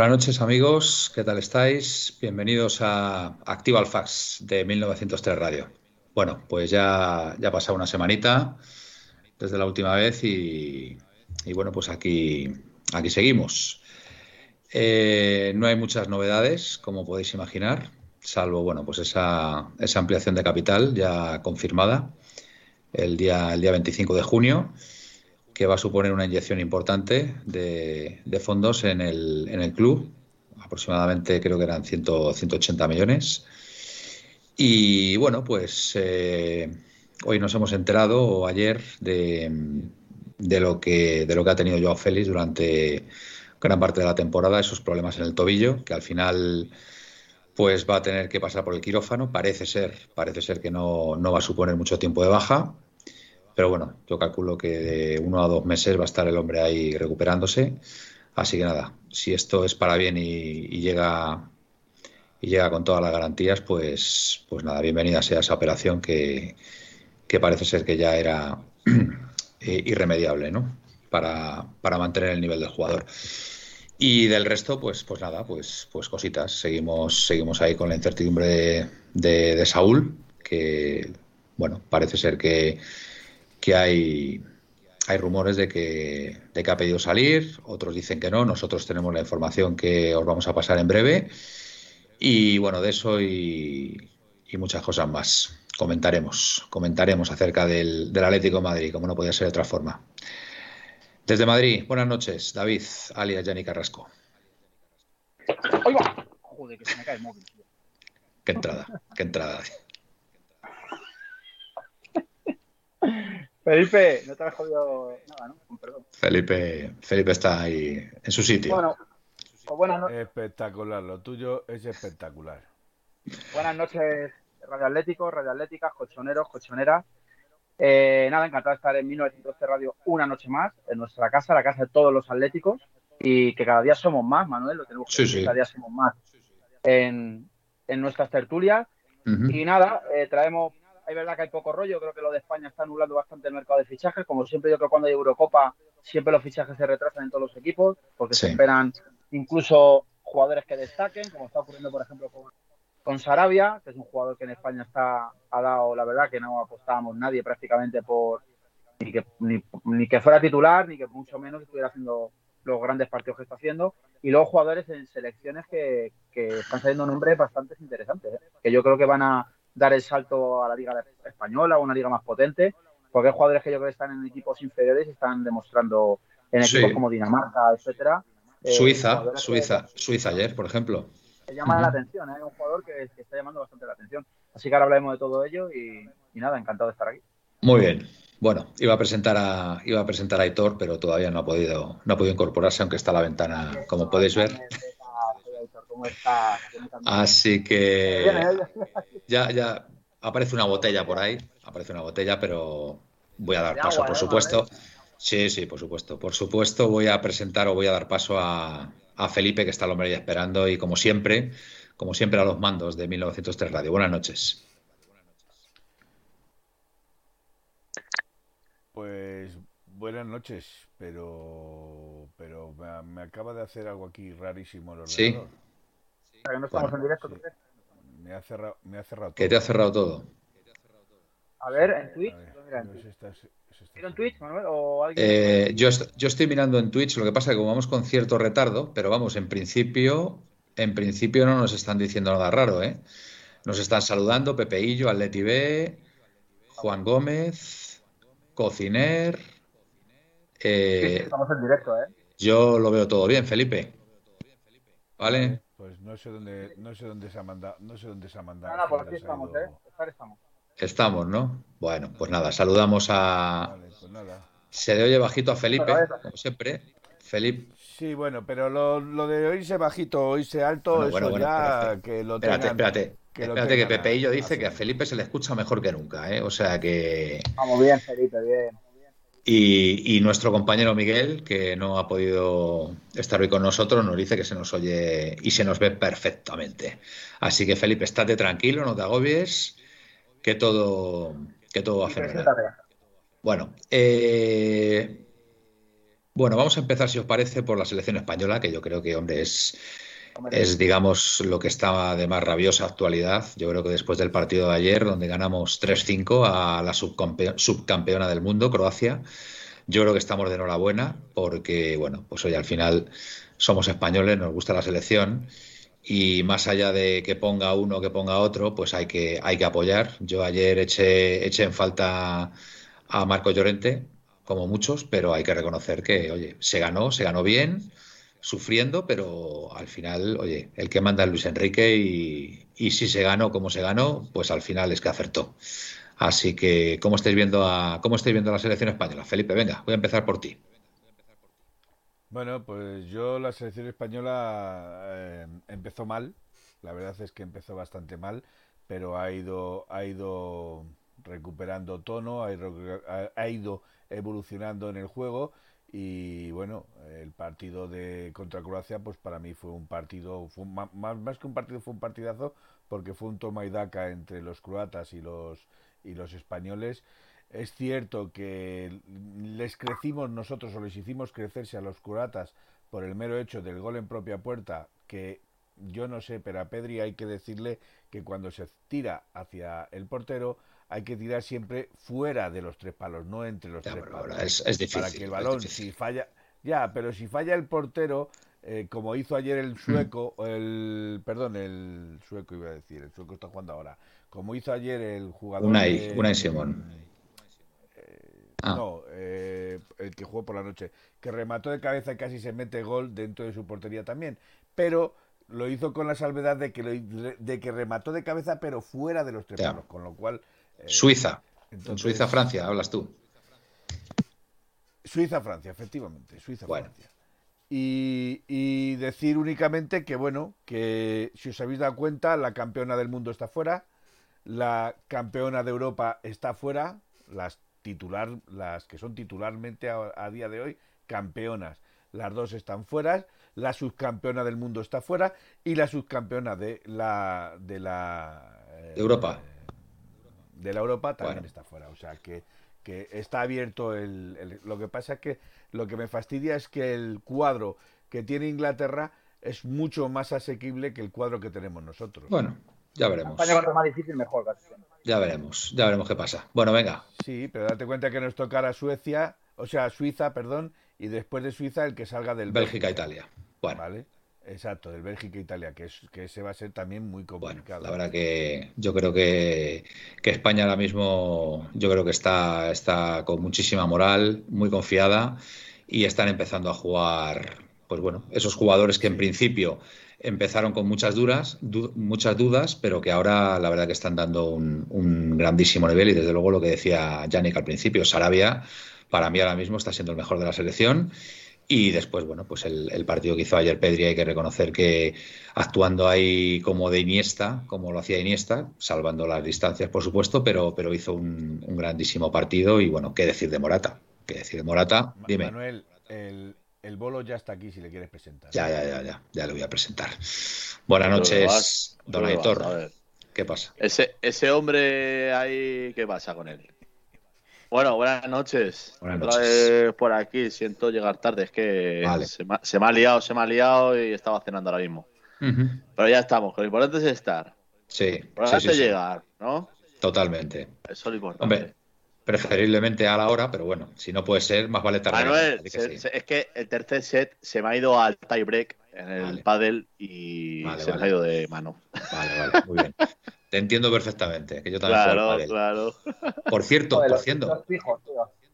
Buenas noches amigos, ¿qué tal estáis? Bienvenidos a Activa Fax de 1903 Radio. Bueno, pues ya, ha pasado una semanita desde la última vez y, bueno, pues aquí, aquí seguimos. Eh, no hay muchas novedades, como podéis imaginar, salvo bueno, pues esa, esa ampliación de capital ya confirmada el día, el día 25 de junio que va a suponer una inyección importante de, fondos en el, en el, club, aproximadamente creo que eran 100, 180 millones. Y bueno, pues eh, hoy nos hemos enterado, o ayer, de, de, lo que, de lo que ha tenido Joao Félix durante gran parte de la temporada, esos problemas en el tobillo, que al final pues va a tener que pasar por el quirófano. Parece ser, parece ser que no, no va a suponer mucho tiempo de baja. Pero bueno, yo calculo que de uno a dos meses va a estar el hombre ahí recuperándose. Así que nada, si esto es para bien y, llega y llega con todas las garantías, pues, pues nada, bienvenida sea esa operación que, parece ser que ya era irremediable, ¿no? Para, mantener el nivel del jugador. Y del resto, pues, pues nada, pues, pues cositas. Seguimos, seguimos ahí con la incertidumbre de, de Saúl, que bueno, parece ser que que hay, hay rumores de que, de que ha pedido salir, otros dicen que no, nosotros tenemos la información que os vamos a pasar en breve. Y bueno, de eso y, muchas cosas más. Comentaremos, comentaremos acerca del, del Atlético de Madrid, como no podía ser de otra forma. Desde Madrid, buenas noches, David, alias Yanni Carrasco. Oiga, joder, que se me cae el móvil. Qué entrada, qué entrada. Felipe, no te has jodido nada, ¿no? Perdón. Felipe, Felipe está ahí en su sitio. Bueno, pues buenas noches. Espectacular, lo tuyo es espectacular. Buenas noches, Radio Atlético, Radio Atlética, colchoneros, colchoneras. Eh, nada, encantado de estar en 1912 Radio una noche más, en nuestra casa, la casa de todos los atléticos, y que cada día somos más, Manuel, lo tenemos que sí, cada día somos más en, en nuestras tertulias. Y nada, eh, traemos es verdad que hay poco rollo, creo que lo de España está anulando bastante el mercado de fichajes. Como siempre, yo creo que cuando hay Eurocopa, siempre los fichajes se retrasan en todos los equipos, porque se esperan incluso jugadores que destaquen, como está ocurriendo, por ejemplo, con, Sarabia, que es un jugador que en España está ha dado, la verdad, que no apostábamos nadie prácticamente por ni que, ni, que fuera titular, ni que mucho menos estuviera haciendo los grandes partidos que está haciendo. Y luego jugadores en selecciones que, están saliendo nombres bastante interesantes, ¿eh? que yo creo que van a dar el salto a la liga española o una liga más potente, porque hay jugadores que yo creo que están en equipos inferiores y están demostrando en equipos como Dinamarca, etcétera. Eh, Suiza, Suiza, Suiza ayer, por ejemplo. Se llama la atención, es ¿eh? un jugador que, está llamando bastante la atención. Así que ahora hablaremos de todo ello y, nada, encantado de estar aquí. Muy bien. Bueno, iba a presentar a iba a presentar a Aitor, pero todavía no ha podido no ha podido incorporarse, aunque está la ventana, como podéis ver. Así que ya, ya aparece una botella por ahí, aparece una botella, pero voy a dar paso, por ¿eh? supuesto. Sí, sí, por supuesto. Por supuesto, voy a presentar o voy a dar paso a, Felipe, que está el hombre ahí esperando, y como siempre, como siempre a los mandos de 1903 Radio. Buenas noches. Pues buenas noches, pero pero me, acaba de hacer algo aquí rarísimo el ordenador. Sí que no estamos en directo. Me ha cerrado, me ha cerrado todo. Que te ha cerrado todo. A ver, en Twitch. en Twitch? Manuel? ¿O alguien? Eh, yo, yo estoy mirando en Twitch, lo que pasa es que como vamos con cierto retardo, pero vamos, en principio, en principio no nos están diciendo nada raro, ¿eh? Nos están saludando Pepeillo, Atleti B, Juan Gómez, Cociner. Eh, estamos en directo, ¿eh? Yo lo veo todo bien, Felipe. ¿Vale? Pues no sé dónde, no sé dónde se ha mandado, no sé dónde se ha mandado. Nada, por aquí estamos, ¿eh? estamos. Estamos, ¿no? Bueno, pues nada, saludamos a. Pues se le oye bajito a Felipe, como siempre. Felipe. Sí, bueno, pero lo, lo de oírse bajito, oírse alto, eso ya que lo Espérate, espérate. Que espérate que Pepeillo dice que a Felipe se le escucha mejor que nunca, ¿eh? O sea que. Vamos bien, Felipe, bien. Y, nuestro compañero Miguel, que no ha podido estar hoy con nosotros, nos dice que se nos oye y se nos ve perfectamente. Así que Felipe, estate tranquilo, no te agobies, que todo, que todo va a fenomenal. Bueno, eh, Bueno, vamos a empezar, si os parece, por la selección española, que yo creo que, hombre, es, es, digamos, lo que está de más rabiosa actualidad. Yo creo que después del partido de ayer, donde ganamos 3-5 a la subcampeona del mundo, Croacia, yo creo que estamos de enhorabuena porque, bueno, pues hoy al final somos españoles, nos gusta la selección y más allá de que ponga uno que ponga otro, pues hay que, hay que apoyar. Yo ayer eché, eché en falta a Marco Llorente, como muchos, pero hay que reconocer que, oye, se ganó, se ganó bien, sufriendo, pero al final, oye, el que manda es Luis Enrique y, y si se ganó como se ganó, pues al final es que acertó. Así que, ¿cómo estáis viendo a cómo estáis viendo la selección española? Felipe, venga, voy a empezar por ti. Bueno, pues yo la selección española eh, empezó mal. La verdad es que empezó bastante mal, pero ha ido ha ido recuperando tono, ha ido, ha ido evolucionando en el juego y bueno, el partido de contra Croacia, pues para mí fue un partido, más, más que un partido, fue un partidazo porque fue un toma y daca entre los croatas y los y los españoles. Es cierto que les crecimos nosotros o les hicimos crecerse a los curatas por el mero hecho del gol en propia puerta, que yo no sé, pero a Pedri hay que decirle que cuando se tira hacia el portero hay que tirar siempre fuera de los tres palos, no entre los tres palos. Es, difícil, para que el balón, si falla, ya, pero si falla el portero, eh, como hizo ayer el sueco, el, perdón, el sueco iba a decir, el sueco está jugando ahora, como hizo ayer el jugador. Unai, Unai Simón. Eh, ah. No, eh, el que jugó por la noche, que remató de cabeza y casi se mete gol dentro de su portería también. Pero lo hizo con la salvedad de que, de que remató de cabeza, pero fuera de los tres palos, con lo cual. Eh, Suiza. Suiza-Francia, hablas tú. Suiza-Francia, efectivamente. Suiza-Francia. Y, y, decir únicamente que, bueno, que si os habéis dado cuenta, la campeona del mundo está fuera, la campeona de Europa está fuera, las titular, las que son titularmente a, día de hoy campeonas, las dos están fuera, la subcampeona del mundo está fuera y la subcampeona de la de la eh, Europa de la Europa también está fuera, o sea que que está abierto el, lo que pasa es que lo que me fastidia es que el cuadro que tiene Inglaterra es mucho más asequible que el cuadro que tenemos nosotros. Bueno, ya veremos. España más difícil, mejor. Ya veremos, ya veremos qué pasa. Bueno, venga. Sí, pero date cuenta que nos tocará Suecia, o sea, Suiza, perdón, y después de Suiza el que salga del Bélgica-Italia. Bueno. Vale. Exacto, del Bélgica-Italia, que, es, que ese va a ser también muy complicado. la verdad que yo creo que, que, España ahora mismo, yo creo que está, está con muchísima moral, muy confiada y están empezando a jugar, pues bueno, esos jugadores que en principio empezaron con muchas dudas, muchas dudas, pero que ahora la verdad que están dando un, grandísimo nivel y desde luego lo que decía Yannick al principio, Sarabia para mí ahora mismo está siendo el mejor de la selección y después, bueno, pues el, partido que hizo ayer Pedri hay que reconocer que actuando ahí como de Iniesta, como lo hacía Iniesta, salvando las distancias por supuesto, pero, pero hizo un, grandísimo partido y bueno, qué decir de Morata, qué decir de Morata, dime. Manuel, el, el bolo ya está aquí si le quieres presentar. Ya, ya, ya, ya, ya le voy a presentar. Buenas noches, don Aitor. ¿Qué pasa? Ese, ese hombre ahí, ¿qué pasa con él? Bueno, buenas noches. Buenas noches. por aquí, siento llegar tarde, es que se, me, ha liado, se me ha liado y estaba cenando ahora mismo. Pero ya estamos, lo importante es estar. Sí. Lo importante llegar, ¿no? Totalmente. Eso es lo importante. Hombre, preferiblemente a la hora, pero bueno, si no puede ser, más vale tardar. Manuel, es que el tercer set se me ha ido al tiebreak en el pádel y se me ha ido de mano. Vale, vale, muy bien. Te entiendo perfectamente, que yo también claro, claro. Por cierto, por cierto,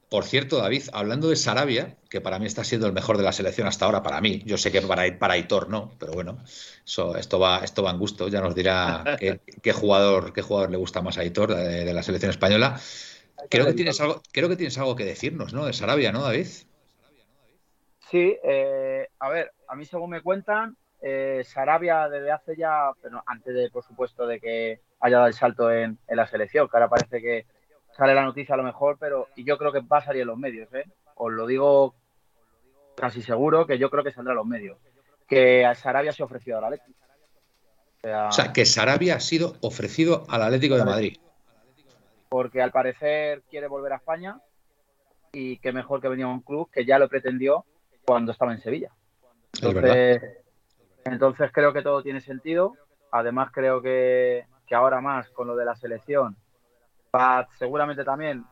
por cierto, David, hablando de Sarabia, que para mí está siendo el mejor de la selección hasta ahora, para mí, yo sé que para, para Aitor no, pero bueno, eso, esto va, esto va en gusto, ya nos dirá qué, jugador, qué jugador le gusta más a Aitor de la selección española. Creo que, tienes algo, creo que tienes algo que decirnos, ¿no? De Sarabia, ¿no, David? Sí, eh, a ver, a mí según me cuentan, eh, Sarabia desde hace ya, pero antes de, por supuesto, de que haya dado el salto en, la selección, que ahora parece que sale la noticia a lo mejor, pero y yo creo que va a salir en los medios, ¿eh? Os lo digo casi seguro que yo creo que saldrá en los medios. Que a Sarabia se ha ofrecido al Atlético. O sea, que Sarabia ha sido ofrecido al Atlético de Madrid porque al parecer quiere volver a España y qué mejor que venía un club que ya lo pretendió cuando estaba en Sevilla. Entonces, entonces creo que todo tiene sentido. Además creo que, que ahora más con lo de la selección, va, seguramente también,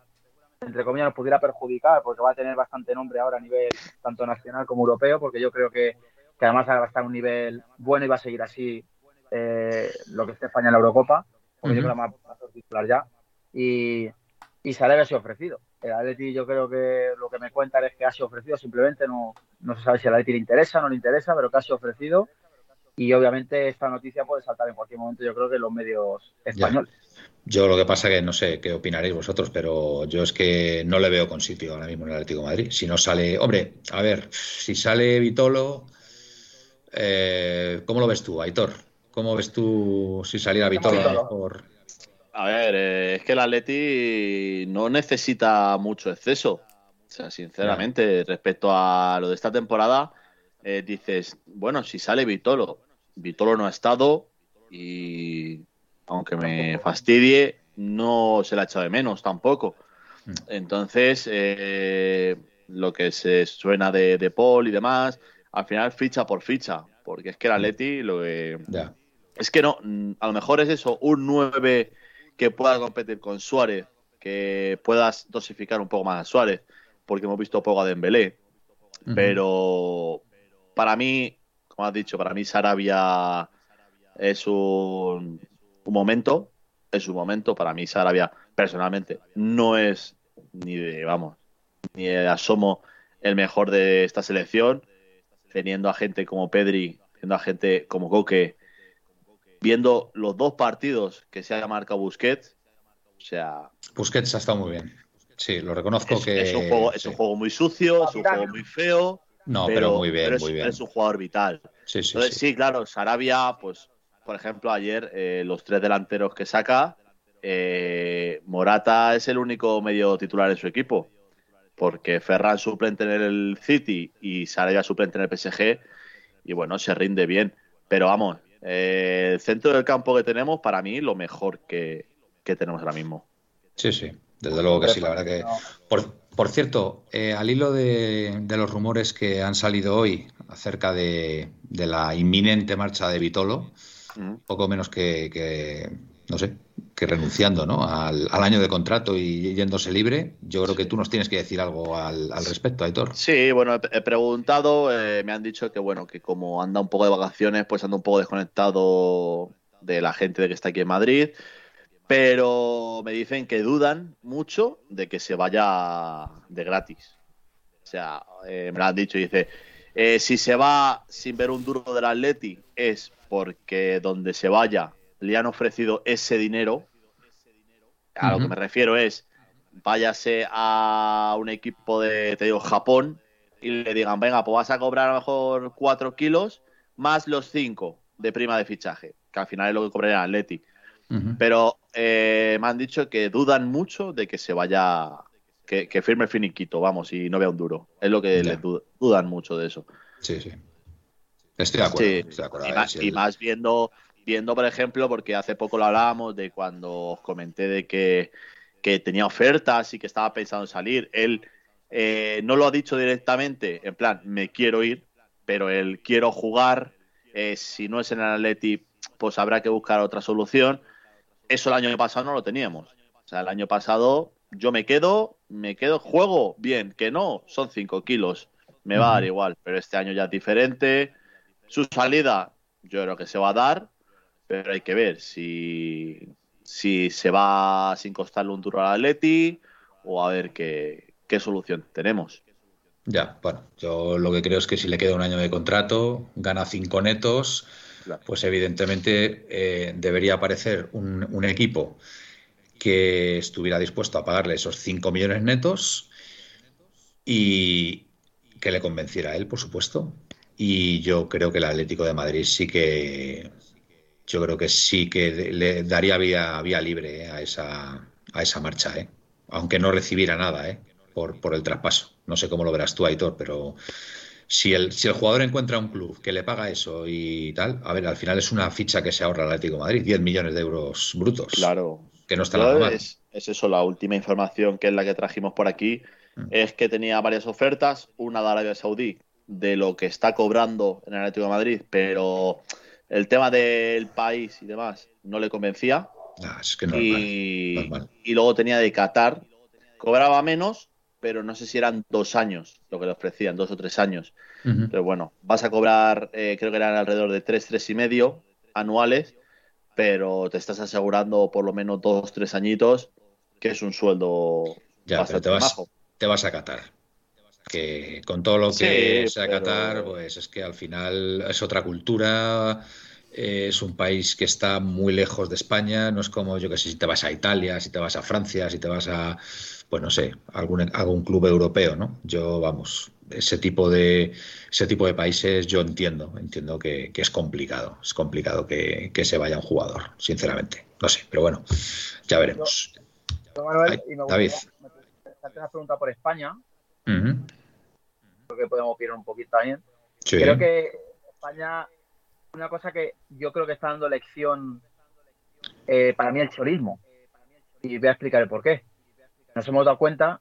entre comillas, nos pudiera perjudicar porque va a tener bastante nombre ahora a nivel tanto nacional como europeo, porque yo creo que, que además va a estar a un nivel bueno y va a seguir así eh, lo que esté España en la Eurocopa, porque yo creo que va a titular ya. Y, y se ha sido ofrecido. El Atleti yo creo que lo que me cuentan es que ha sido ofrecido, simplemente no, no se sabe si al Atleti le interesa o no le interesa, pero que ha sido ofrecido y obviamente esta noticia puede saltar en cualquier momento, yo creo que en los medios españoles. Yo lo que pasa que no sé qué opinaréis vosotros, pero yo es que no le veo con sitio ahora mismo en el Atlético de Madrid. Si no sale, hombre, a ver, si sale Vitolo, eh, ¿cómo lo ves tú, Aitor? ¿Cómo ves tú si saliera Vitolo por, a ver, eh, es que el Atleti no necesita mucho exceso. O sea, sinceramente, respecto a lo de esta temporada, eh, dices, bueno, si sale Vitolo, Vitolo no ha estado y aunque me fastidie, no se le ha echado de menos tampoco. Mm. Entonces, eh, lo que se suena de, de, Paul y demás, al final ficha por ficha, porque es que el mm. Atleti lo que... Es que no, a lo mejor es eso, un 9 que pueda competir con Suárez, que puedas dosificar un poco más a Suárez, porque hemos visto poco a Dembélé. Pero para mí, como has dicho, para mí Sarabia es un, un momento, es un momento. Para mí Sarabia, personalmente, no es ni de, vamos, ni de asomo el mejor de esta selección, teniendo a gente como Pedri, teniendo a gente como Coque, viendo los dos partidos que se ha marcado Busquets, o sea... Busquets ha estado muy bien. Sí, lo reconozco que... Es un, juego, es un juego muy sucio, es un juego muy feo. No, pero, muy bien, es, muy bien. Es un jugador vital. Sí, sí, Entonces, sí. claro, Sarabia, pues, por ejemplo, ayer eh, los tres delanteros que saca, eh, Morata es el único medio titular en su equipo. Porque Ferran suplente en el City y Sarabia suplente en el PSG. Y bueno, se rinde bien. Pero vamos, eh, el centro del campo que tenemos, para mí, lo mejor que, tenemos ahora mismo. Sí, sí, desde luego que sí, la verdad que. Por, cierto, eh, al hilo de, los rumores que han salido hoy acerca de, la inminente marcha de Vitolo, poco menos que, no sé, que renunciando ¿no? al, año de contrato y yéndose libre. Yo creo que tú nos tienes que decir algo al, respecto, Aitor. Sí, bueno, he, preguntado, eh, me han dicho que bueno, que como anda un poco de vacaciones, pues anda un poco desconectado de la gente de que está aquí en Madrid. Pero me dicen que dudan mucho de que se vaya de gratis. O sea, eh, me lo han dicho y dice, eh, si se va sin ver un duro del Atleti es porque donde se vaya le han ofrecido ese dinero. A lo que me refiero es, váyase a un equipo de, te digo, Japón y le digan, venga, pues vas a cobrar a lo mejor 4 kilos más los 5 de prima de fichaje, que al final es lo que cobraría Atleti. Pero eh, me han dicho que dudan mucho de que se vaya, que, firme el finiquito, vamos, y no vea un duro. Es lo que les dudan mucho de eso. Sí, sí. Estoy de acuerdo. y, más, viendo viendo, por ejemplo, porque hace poco lo hablábamos de cuando os comenté de que, tenía ofertas y que estaba pensando en salir. Él eh, no lo ha dicho directamente, en plan, me quiero ir, pero él quiero jugar. Eh, si no es en el Atleti, pues habrá que buscar otra solución. Eso el año pasado no lo teníamos. O sea, el año pasado yo me quedo, me quedo, juego bien, que no, son 5 kilos, me va a dar igual, pero este año ya es diferente. Su salida, yo creo que se va a dar, pero hay que ver si, si se va sin costarle un duro al Atleti o a ver qué, qué solución tenemos. Ya, bueno, yo lo que creo es que si le queda un año de contrato, gana cinco netos, pues evidentemente eh, debería aparecer un, equipo que estuviera dispuesto a pagarle esos cinco millones netos y que le convenciera a él, por supuesto. Y yo creo que el Atlético de Madrid sí que yo creo que sí que le daría vía, vía libre eh, a, esa, a esa marcha, ¿eh? aunque no recibiera nada ¿eh? por, por el traspaso. No sé cómo lo verás tú, Aitor, pero si el, si el jugador encuentra un club que le paga eso y tal, a ver, al final es una ficha que se ahorra el Atlético de Madrid, 10 millones de euros brutos. Claro. Que no está nada mal. Es, es, eso, la última información que es la que trajimos por aquí, mm. es que tenía varias ofertas, una de Arabia Saudí, de lo que está cobrando en el Atlético de Madrid, pero el tema del país y demás no le convencía. Ah, es que y, y luego tenía de Qatar, cobraba menos, pero no sé si eran dos años lo que le ofrecían, dos o tres años. Pero bueno, vas a cobrar, eh, creo que eran alrededor de tres, tres y medio anuales, pero te estás asegurando por lo menos dos, tres añitos, que es un sueldo ya, bastante te vas, Te vas a Qatar. Que con todo lo que sea Qatar, pues es que al final es otra cultura, es un país que está muy lejos de España, no es como yo que sé, si te vas a Italia, si te vas a Francia, si te vas a pues no sé, algún, algún club europeo, ¿no? Yo, vamos, ese tipo de ese tipo de países yo entiendo, entiendo que, es complicado, es complicado que, se vaya un jugador, sinceramente. No sé, pero bueno, ya veremos. Manuel, y me David. una pregunta por España. Creo que podemos opinar un poquito también. Creo que España, una cosa que yo creo que está dando lección eh, para mí el chorismo. Y voy a explicar el por qué nos hemos dado cuenta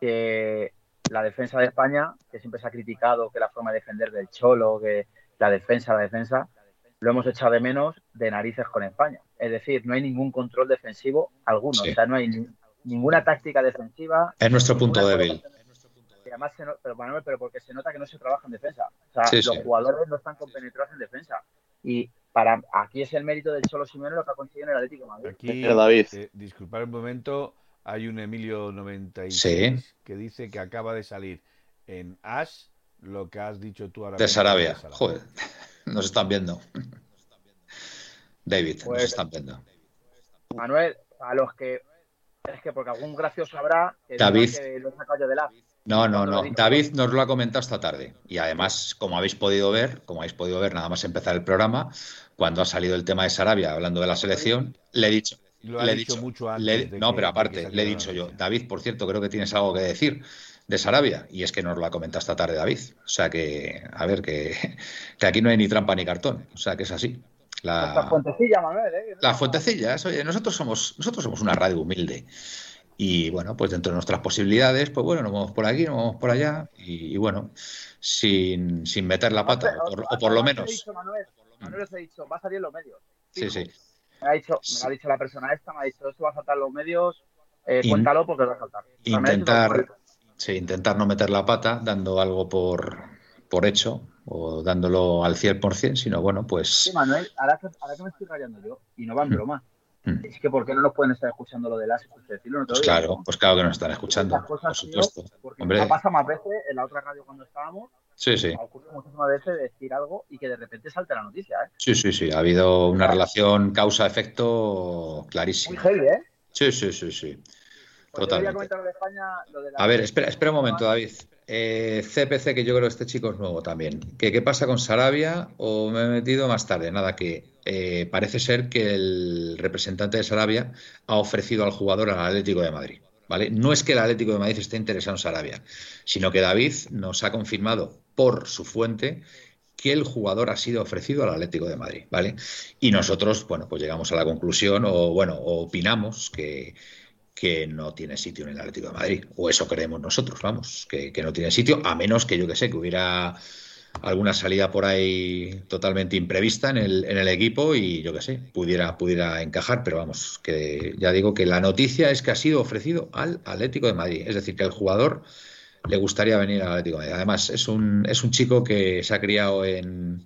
que la defensa de España, que siempre se ha criticado que la forma de defender del Cholo, que la defensa, la defensa, lo hemos echado de menos de narices con España. Es decir, no hay ningún control defensivo alguno. O sea, no hay ninguna táctica defensiva. Es nuestro punto débil. Además, pero, pero porque se nota que no se trabaja en defensa. O sea, los jugadores no están compenetrados en defensa. Y para aquí es el mérito del Cholo Simeone lo que ha conseguido en el Atlético de Madrid. Aquí, David. Eh, disculpar un momento, hay un Emilio 96 que dice que acaba de salir en Ash lo que has dicho tú ahora. De Sarabia. Joder, nos están viendo. David, nos pues, están viendo. Manuel, a los que. Es que porque algún gracioso habrá que David. lo he sacado yo de la. No, no, no. David nos lo ha comentado esta tarde. Y además, como habéis podido ver, como habéis podido ver nada más empezar el programa, cuando ha salido el tema de Sarabia hablando de la selección, le he dicho, le he dicho, mucho antes. no, pero aparte, le he dicho yo, David, por cierto, creo que tienes algo que decir de Sarabia. Y es que nos lo ha comentado esta tarde David. O sea que, a ver, que, que aquí no hay ni trampa ni cartón. O sea que es así. La, la fuentecilla, Manuel. ¿eh? Las fuentecillas, oye, nosotros somos, nosotros somos una radio humilde. Y bueno, pues dentro de nuestras posibilidades, pues bueno, nos vamos por aquí, nos vamos por allá. Y, bueno, sin, sin, meter la pata, o por, lo menos. Manuel, Manuel os he dicho, va a salir en los medios. Sí, sí me ha dicho, me ha dicho la persona esta, me ha dicho, esto va a saltar los medios, eh, cuéntalo porque va a saltar. Intentar, sí, intentar no meter la pata dando algo por, por hecho o dándolo al 100%, sino bueno, pues... Sí, Manuel, ahora que, ahora que me estoy rayando yo, y no va en mm. broma. Es que ¿por qué no nos pueden estar escuchando lo de las decirlo? pues claro, pues claro que nos están escuchando, por supuesto. porque Hombre. pasa más veces en la otra radio cuando estábamos, Sí, sí. Ha ocurrido muchísimas veces decir algo y que de repente salte la noticia. ¿eh? Sí, sí, sí. Ha habido una relación causa-efecto clarísima. Muy heavy, ¿eh? Sí, sí, sí, sí. Pues Totalmente. De España, lo de A ver, espera, espera un momento, David. Eh, CPC, que yo creo que este chico es nuevo también. ¿Qué, ¿Qué, pasa con Sarabia? ¿O me he metido más tarde? Nada, que eh, parece ser que el representante de Sarabia ha ofrecido al jugador al Atlético de Madrid. ¿Vale? No es que el Atlético de Madrid esté interesado en Sarabia, sino que David nos ha confirmado por su fuente que el jugador ha sido ofrecido al Atlético de Madrid, ¿vale? Y nosotros, bueno, pues llegamos a la conclusión o, bueno, opinamos que, que no tiene sitio en el Atlético de Madrid, o eso creemos nosotros, vamos, que, no tiene sitio, a menos que yo que sé, que hubiera alguna salida por ahí totalmente imprevista en el, en el equipo y yo que sé, pudiera, pudiera encajar, pero vamos, que ya digo que la noticia es que ha sido ofrecido al Atlético de Madrid, es decir, que el jugador le gustaría venir al Atlético de Madrid. Además, es un, es un chico que se ha criado en,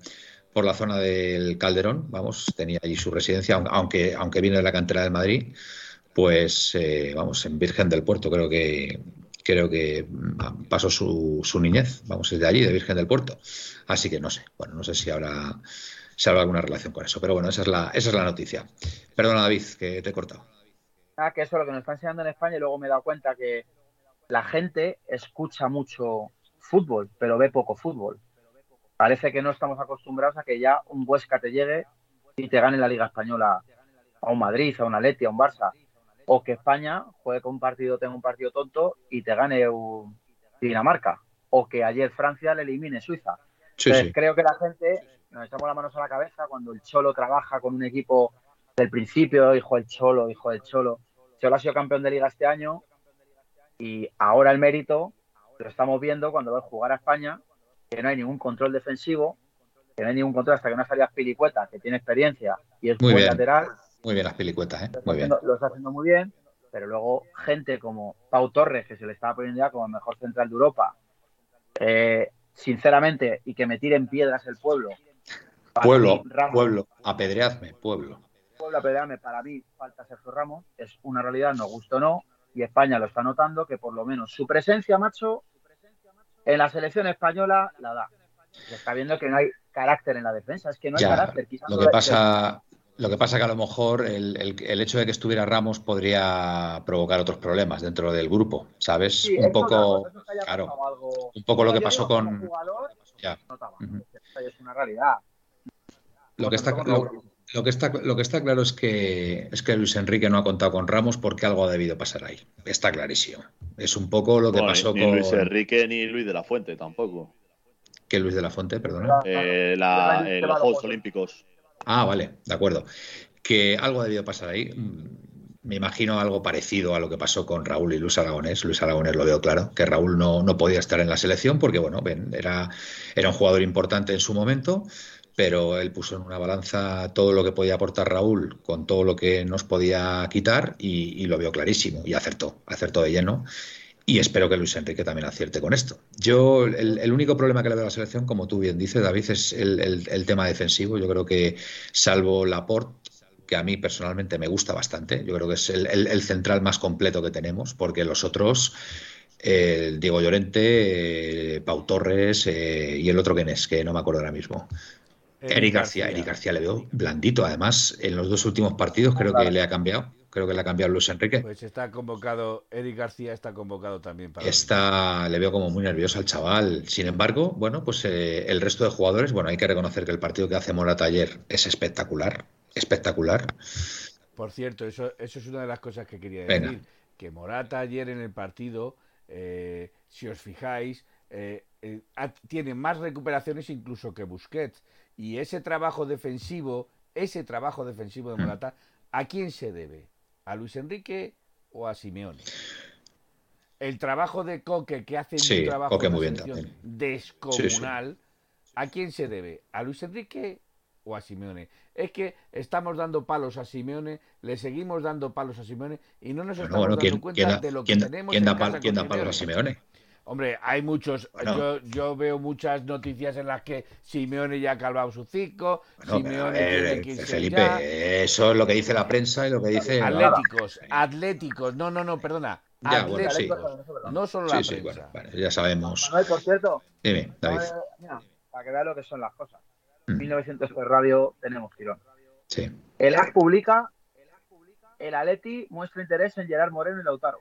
por la zona del Calderón, vamos, tenía allí su residencia, aunque, aunque viene de la cantera del Madrid, pues eh, vamos, en Virgen del Puerto creo que creo que mm, pasó su, su niñez, vamos, es de allí, de Virgen del Puerto. Así que no sé, bueno, no sé si habrá, si habrá alguna relación con eso, pero bueno, esa es la, esa es la noticia. Perdona, David, que te he cortado. Ah, que eso es lo que nos está enseñando en España y luego me he dado cuenta que la gente escucha mucho fútbol, pero ve poco fútbol. Parece que no estamos acostumbrados a que ya un Huesca te llegue y te gane la Liga Española a un Madrid, a un Atleti, a un Barça. O que España juegue con un partido, tenga un partido tonto y te gane un Dinamarca. O que ayer Francia le elimine Suiza. Entonces, creo que la gente nos echamos las manos a la cabeza cuando el Cholo trabaja con un equipo del principio, hijo del Cholo, hijo del Cholo. Cholo ha sido campeón de liga este año, Y ahora el mérito lo estamos viendo cuando ves jugar a España, que no hay ningún control defensivo, que no hay ningún control hasta que no salía Pilicueta, que tiene experiencia y es Muy buen lateral. Muy bien las pelicuetas, ¿eh? Muy bien. lo está haciendo muy bien, pero luego gente como Pau Torres, que se le estaba poniendo ya como el mejor central de Europa, eh, sinceramente, y que me tiren piedras el pueblo. Pueblo, mí, Ramos- pueblo, apedreadme, pueblo. Puebla pelearme, para mí falta Sergio Ramos, es una realidad, nos gusta o no, y España lo está notando, que por lo menos su presencia, macho, en la selección española la da. Se está viendo que no hay carácter en la defensa, es que no hay Ya, carácter. Quizás Lo no que pasa, lo que pasa que a lo mejor el, el- el hecho de que estuviera Ramos podría provocar otros problemas dentro del grupo, ¿sabes? Sí, un poco, claro, algo- un poco lo que pasó con, jugador, ya. no está mal, Ujú. es una realidad. Lo que está, Como lo, Raúl. lo que está, lo que está claro es que es que Luis Enrique no ha contado con Ramos porque algo ha debido pasar ahí. Está clarísimo. Es un poco lo que Bueno, pasó ni con Luis Enrique ni Luis de la Fuente tampoco. que Luis de la Fuente, perdona. Eh, la- eh, los Juegos. Olímpicos. Ah, vale, de acuerdo. Que algo ha debido pasar ahí. Mm, Me imagino algo parecido a lo que pasó con Raúl y Luis Aragonés. Luis Aragonés lo veo claro, que Raúl no, no podía estar en la selección porque, bueno, era, era un jugador importante en su momento, pero él puso en una balanza todo lo que podía aportar Raúl con todo lo que nos podía quitar y, y lo vio clarísimo y acertó, acertó de lleno. Y espero que Luis Enrique también acierte con esto. Yo, el, el único problema que le veo a la selección, como tú bien dices, David, es el, el- el tema defensivo. Yo creo que, salvo Laporte, que a mí personalmente me gusta bastante, yo creo que es el, central más completo que tenemos, porque los otros, eh, Diego Llorente, eh, Pau Torres eh, y el otro quién es, que no me acuerdo ahora mismo. Eric García, Eric García le veo blandito. Además, en los dos últimos partidos creo que le ha cambiado. Creo que le ha cambiado Luis Enrique. Pues está convocado, Eric García está convocado también para. Está, le veo como muy nervioso al chaval. Sin embargo, bueno, pues eh, el resto de jugadores, bueno, hay que reconocer que el partido que hace Morata ayer es espectacular, espectacular. Por cierto, eso, eso es una de las cosas que quería Venga. decir. Que Morata ayer en el partido, eh, si os fijáis, eh, eh, tiene más recuperaciones incluso que Busquets. Y ese trabajo defensivo, ese trabajo defensivo de Mm. Morata, ¿a quién se debe? ¿A Luis Enrique o a Simeone? El trabajo de Coque, que hace Sí, un trabajo Coque en la muy bien selección también. descomunal, ¿a quién se debe? ¿A Luis Enrique o a Simeone? Es que estamos dando palos a Simeone, le seguimos dando palos a Simeone y no nos Bueno, estamos bueno, dando ¿quién, cuenta de lo que tenemos quién en da casa pal- con quién da palos a Simeone? Hombre, hay muchos. Bueno. Yo, yo veo muchas noticias en las que Simeone ya ha calvado su cico. Bueno, Simeone ver, tiene que irse Felipe, ya. eso es lo que dice la prensa y lo que dice. Atléticos, atléticos. No, no, no, perdona. Ya, bueno, sí. atléticos. No solo la Sí, sí, prensa. bueno, vale, ya sabemos. Manuel, por cierto, Dime, David. Manuel, mira, para que veas lo que son las cosas. Mm. 1900 de radio tenemos tirón. Sí. El AS publica, el Atleti muestra interés en Gerard Moreno y Lautaro.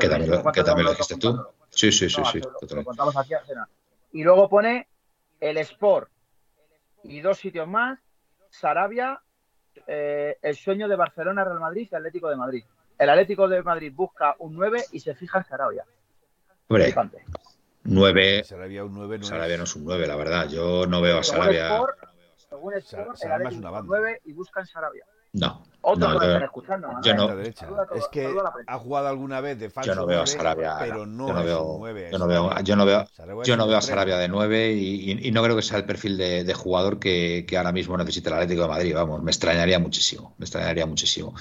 Que también, lo, que también lo dijiste tú. Sí, sí, sí, No, sí. lo- contamos aquí a cena. Y luego pone el Sport y dos sitios más, Sarabia, eh, el sueño de Barcelona, Real Madrid y Atlético de Madrid. El Atlético de Madrid busca un 9 y se fija en Sarabia. Hombre, Fíjate. 9. Sarabia un 9 no Sarabia es. no es un 9, la verdad. Yo no veo a Según Sarabia. Sport, según Sport, Sa- el Sarabia es Atlético una busca banda. un 9 y buscan Sarabia. No. Otros No, yo- están escuchando. yo no- a todo- Es que ha jugado alguna vez de falso Yo no veo a 9, Sarabia. pero no, yo no veo, un 9. yo no veo, yo no yo no a. Sarabia de 9 y, y- y no creo que sea el perfil de, de jugador que, que ahora mismo necesita el Atlético de Madrid. Vamos, me extrañaría muchísimo. Me extrañaría muchísimo.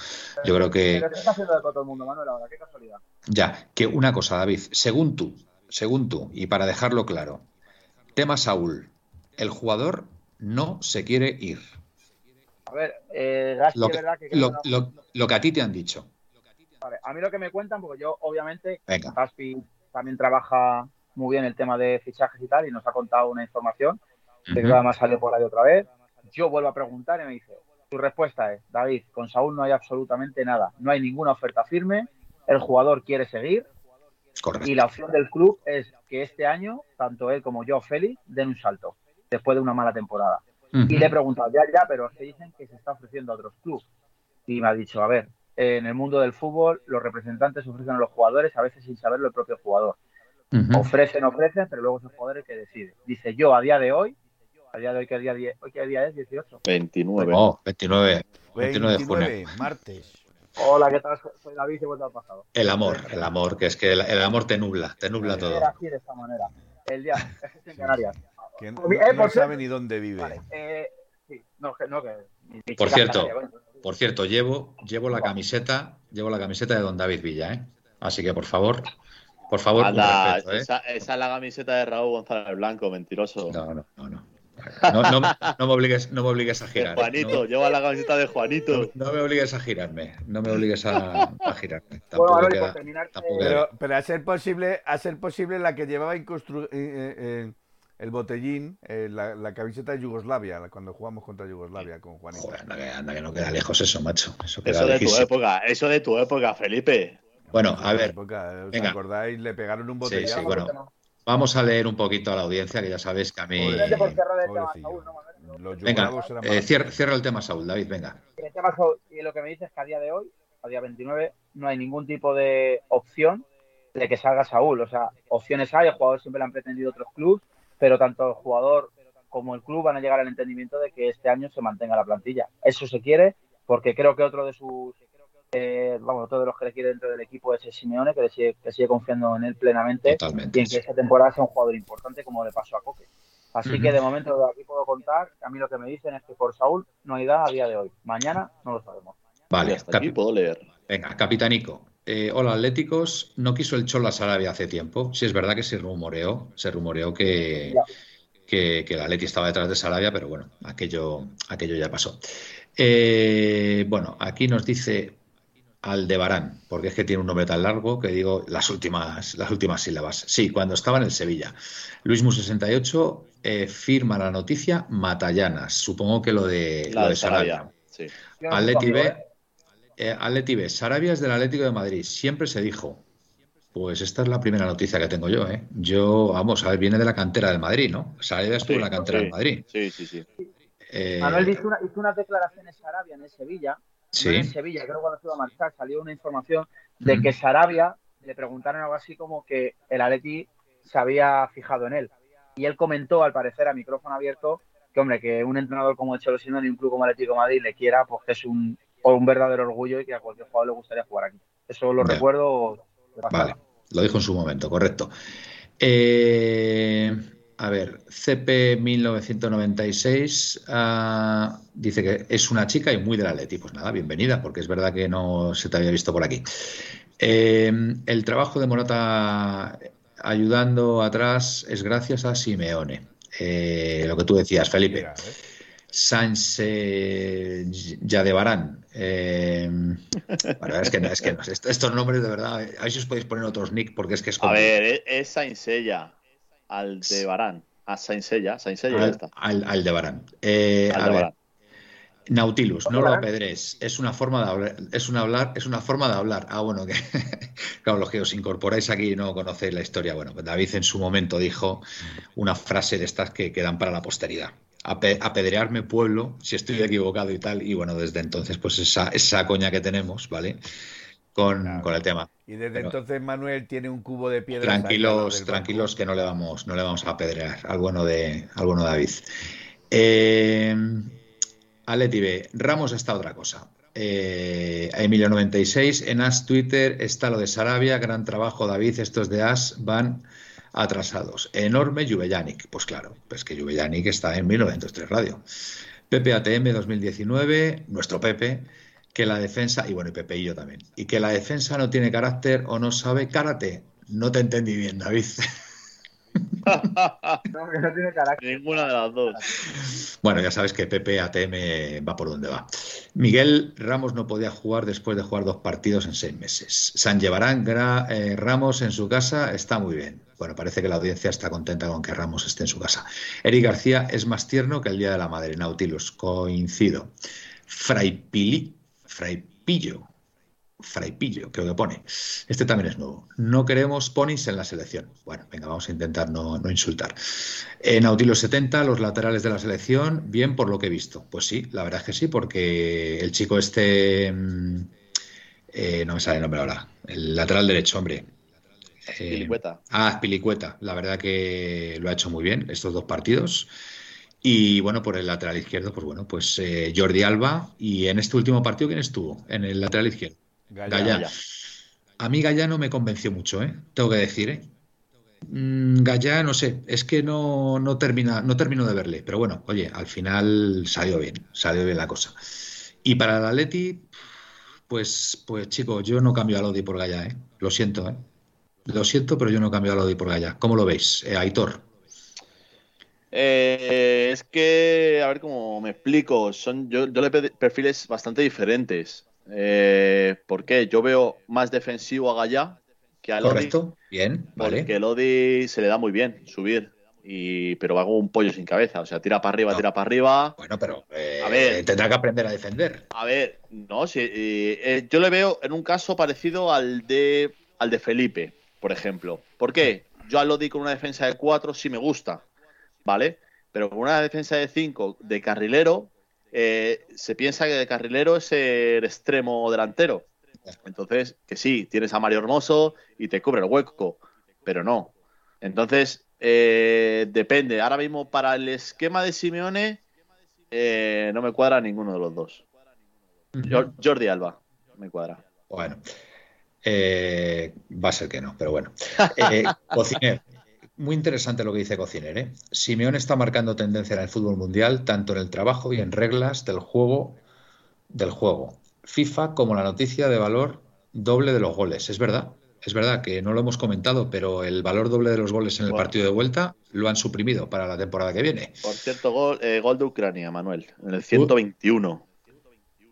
Yo creo que. Pero ¿qué está haciendo de todo el mundo, Manuel, ahora? Qué casualidad. Ya, que una cosa, David, según tú, según tú, y para dejarlo claro, tema Saúl, el jugador no se quiere ir. A ver, eh, Gaspi, Lo es que, verdad que... lo, lo- lo que a ti te han dicho. Vale, a mí lo que me cuentan, porque yo obviamente Venga. Gaspi también trabaja muy bien el tema de fichajes y tal, y nos ha contado una información, que Ujú. además salió por ahí otra vez. Yo vuelvo a preguntar y me dice, tu respuesta es, David, con Saúl no hay absolutamente nada, no hay ninguna oferta firme, el jugador quiere seguir Correcto. y la opción del club es que este año, tanto él como yo, Félix, den un salto después de una mala temporada. Ujú. Y le he preguntado, ya, ya, pero que dicen que se está ofreciendo a otros clubes. Y me ha dicho, a ver, en el mundo del fútbol los representantes ofrecen a los jugadores a veces sin saberlo el propio jugador. Ujú. Ofrecen, ofrecen, pero luego es el jugador el que decide. Dice, yo a día de hoy, a día de hoy, ¿qué día, die- hoy qué día es? 18. 29. Oh, 29, 29 de junio. 29, martes. Hola, ¿qué tal? Soy David y vuelta al pasado. El amor, el amor, que es que el, el amor te nubla, te nubla todo. Así, de esta manera. El día, es en Canarias. Que no, Eh, no sabe cierto- ni dónde vive. Vale, eh, sí, no, no, que Por cierto, canaria, bueno. Por cierto, llevo, llevo la camiseta, llevo la camiseta de Don David Villa, ¿eh? Así que por favor, por favor, Anda, respeto, ¿eh? esa, esa es la camiseta de Raúl González Blanco, mentiroso. No, no, no, no. No, no, no me obligues, no me obligues a de girar. ¿eh? Juanito, lleva la camiseta de Juanito. No, no me obligues a girarme, no me obligues a, a girarme. Bueno, Tampoco Manoli, queda- terminar, tampoco eh, Pero, pero a ser posible, a ser posible la que llevaba eh, eh, el botellín, eh, la, la camiseta de Yugoslavia, la- cuando jugamos contra Yugoslavia con Juanito. Joder, anda que, anda que no queda lejos eso, macho. Eso queda Eso de tu época, eso de tu época, Felipe. Bueno, En a ver, época, ¿Os venga. acordáis? Le pegaron un Sí, botellazo. sí, bueno. vamos a leer un poquito a la audiencia, que ya sabéis que a mí. Venga, eh, cierra, cierra el tema, Saúl. David, venga. El tema Saúl, y lo que me dices es que a día de hoy, a día 29, no hay ningún tipo de opción de que salga Saúl. O sea, opciones hay, el jugador siempre le han pretendido otros clubes, pero tanto el jugador como el club van a llegar al entendimiento de que este año se mantenga la plantilla. Eso se quiere, porque creo que otro de sus, eh, vamos, otro de los que le quiere dentro del equipo es el Simeone, que, le sigue, que sigue confiando en él plenamente Totalmente. y en que esta temporada sea un jugador importante como le pasó a Coque. Así que de momento de aquí puedo contar, a mí lo que me dicen es que por Saúl no hay edad a día de hoy. Mañana no lo sabemos. Vale, aquí puedo leer. venga, capitanico. Eh, hola, Atléticos. No quiso el Cholo a Sarabia hace tiempo. Sí, es verdad que se rumoreó, se rumoreó que, que, que el Atleti estaba detrás de Sarabia, pero bueno, aquello, aquello ya pasó. Eh, bueno, aquí nos dice Aldebarán, porque es que tiene un nombre tan largo que digo las últimas, las últimas sílabas. Sí, cuando estaba en el Sevilla. Luis Mu68 eh, firma la noticia Matallanas. Supongo que lo de, La lo de Sarabia. Sarabia. Sí. Atleti B, ¿eh? Atleti B, Sarabia es del Atlético de Madrid, siempre se dijo. Pues esta es la primera noticia que tengo yo, ¿eh? Yo, vamos, a ver, viene de la cantera del Madrid, ¿no? Sarabia estuvo en la cantera sí, del Madrid. Sí, sí, sí. Eh, Manuel hizo, una- hizo unas declaraciones Sarabia en el Sevilla. sí, no en Sevilla, creo que cuando se iba a marchar salió una información de Ujú. que Sarabia le preguntaron algo así como que el Atleti se había fijado en él. Y él comentó, al parecer, a micrófono abierto, que hombre, que un entrenador como el Cholo Simeone y un club como el Atlético de Madrid le quiera, pues que es un, un verdadero orgullo y que a cualquier jugador le gustaría jugar aquí. Eso lo recuerdo. Vale, lo dijo en su momento, correcto. Eh, a ver, CP 1996 ah, dice que es una chica y muy del Atleti. Pues nada, bienvenida, porque es verdad que no se te había visto por aquí. Eh, el trabajo de Morata ayudando atrás es gracias a Simeone. Eh, lo que tú decías, Felipe. Mira, ¿eh? Sánchez eh, Yadebarán. Eh, bueno, es que no, es que no. Estos nombres de verdad, a ver si os podéis poner otros nick porque es que es A complicado. ver, es, es Sainsella, Aldebarán. A Sainsella, Sainsella ya Al, está. al- Aldebarán. Eh, a ver, Aldebarán. Nautilus, no lo apedres. Es una forma de hablar. Es una hablar, es una forma de hablar. Ah, bueno, que claro, los que os incorporáis aquí y no conocéis la historia. Bueno, pues David en su momento dijo una frase de estas que quedan para la posteridad. Ape- apedrearme pueblo, si estoy equivocado y tal. Y bueno, desde entonces, pues esa, esa coña que tenemos, ¿vale? Con, Claro. con el tema. Y desde Pero- entonces Manuel tiene un cubo de piedra. Tranquilos, tranquilos que no le vamos, no le vamos a apedrear al bueno de, al bueno de David. Eh, Atleti B, Ramos está otra cosa. Eh, Emilio 96, en As Twitter está lo de Sarabia, gran trabajo David, estos de As van atrasados. Enorme Juvellanic, pues claro, pues que Juvellanic está en 1903 Radio. Pepe ATM 2019, nuestro Pepe, que la defensa, y bueno, y Pepe y yo también, y que la defensa no tiene carácter o no sabe karate. No te entendí bien, David. No, que no tiene carácter. Ninguna de las dos. Bueno, ya sabes que Pepe ATM va por donde va. Miguel Ramos no podía jugar después de jugar dos partidos en seis meses. San Llevarán eh, Ramos en su casa está muy bien. Bueno, parece que la audiencia está contenta con que Ramos esté en su casa. Eric García es más tierno que el Día de la Madre. Nautilus, coincido. Fraipillo, Fraipillo, creo que pone. Este también es nuevo. No queremos ponis en la selección. Bueno, venga, vamos a intentar no, no insultar. En Nautilus 70, los laterales de la selección, bien por lo que he visto. Pues sí, la verdad es que sí, porque el chico este, mm, eh, no me sale el nombre ahora, el lateral derecho, hombre. Eh, Pilicueta. Ah, Pilicueta, la verdad que lo ha hecho muy bien estos dos partidos. Y bueno, por el lateral izquierdo, pues bueno, pues eh, Jordi Alba. Y en este último partido, ¿quién estuvo? En el lateral izquierdo. Gallá. A mí Gallá no me convenció mucho, ¿eh? Tengo que decir, ¿eh? Mm, Gallá, no sé, es que no, no, termina, no termino de verle. Pero bueno, oye, al final salió bien, salió bien la cosa. Y para el Atleti, pues, pues chico, yo no cambio a Lodi por Gallá, ¿eh? Lo siento, ¿eh? Lo siento, pero yo no cambio a Lodi por Gallá. ¿Cómo lo veis, eh, Aitor? Eh, es que, a ver cómo me explico, son yo, yo le perfiles bastante diferentes. Eh, ¿Por qué? Yo veo más defensivo a Gallá que a Lodi. Correcto, bien, vale. Porque Lodi se le da muy bien subir, y, pero va como un pollo sin cabeza. O sea, tira para arriba, tira para arriba. Bueno, pero eh, a ver, tendrá que aprender a defender. A ver, no, sí, eh, yo le veo en un caso parecido al de, al de Felipe, por ejemplo. ¿Por qué? Yo a Lodi con una defensa de 4 sí me gusta, ¿vale? Pero con una defensa de 5 de carrilero, eh, se piensa que de carrilero es el extremo delantero. Entonces, que sí, tienes a Mario Hermoso y te cubre el hueco, pero no. Entonces, eh, depende. Ahora mismo, para el esquema de Simeone, eh, no me cuadra ninguno de los dos. Jordi Alba, me cuadra. Bueno, va a ser que no, pero bueno. Cociner, muy interesante lo que dice Cociner. ¿eh? Simeone está marcando tendencia en el fútbol mundial, tanto en el trabajo y en reglas del juego. Del juego. FIFA como la noticia de valor doble de los goles. Es verdad, es verdad que no lo hemos comentado, pero el valor doble de los goles en el partido de vuelta lo han suprimido para la temporada que viene. Por cierto, gol, eh, gol de Ucrania, Manuel, en el 121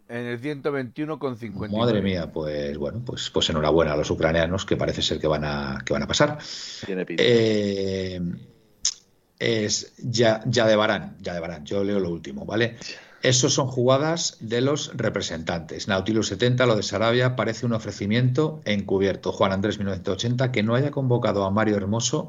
en el 121 con 50. Madre mía, pues bueno, pues, pues enhorabuena a los ucranianos que parece ser que van a, que van a pasar. Eh, es ya, ya de Barán, ya de Barán, yo leo lo último, ¿vale? Esos son jugadas de los representantes. Nautilus 70, lo de Sarabia, parece un ofrecimiento encubierto. Juan Andrés 1980, que no haya convocado a Mario Hermoso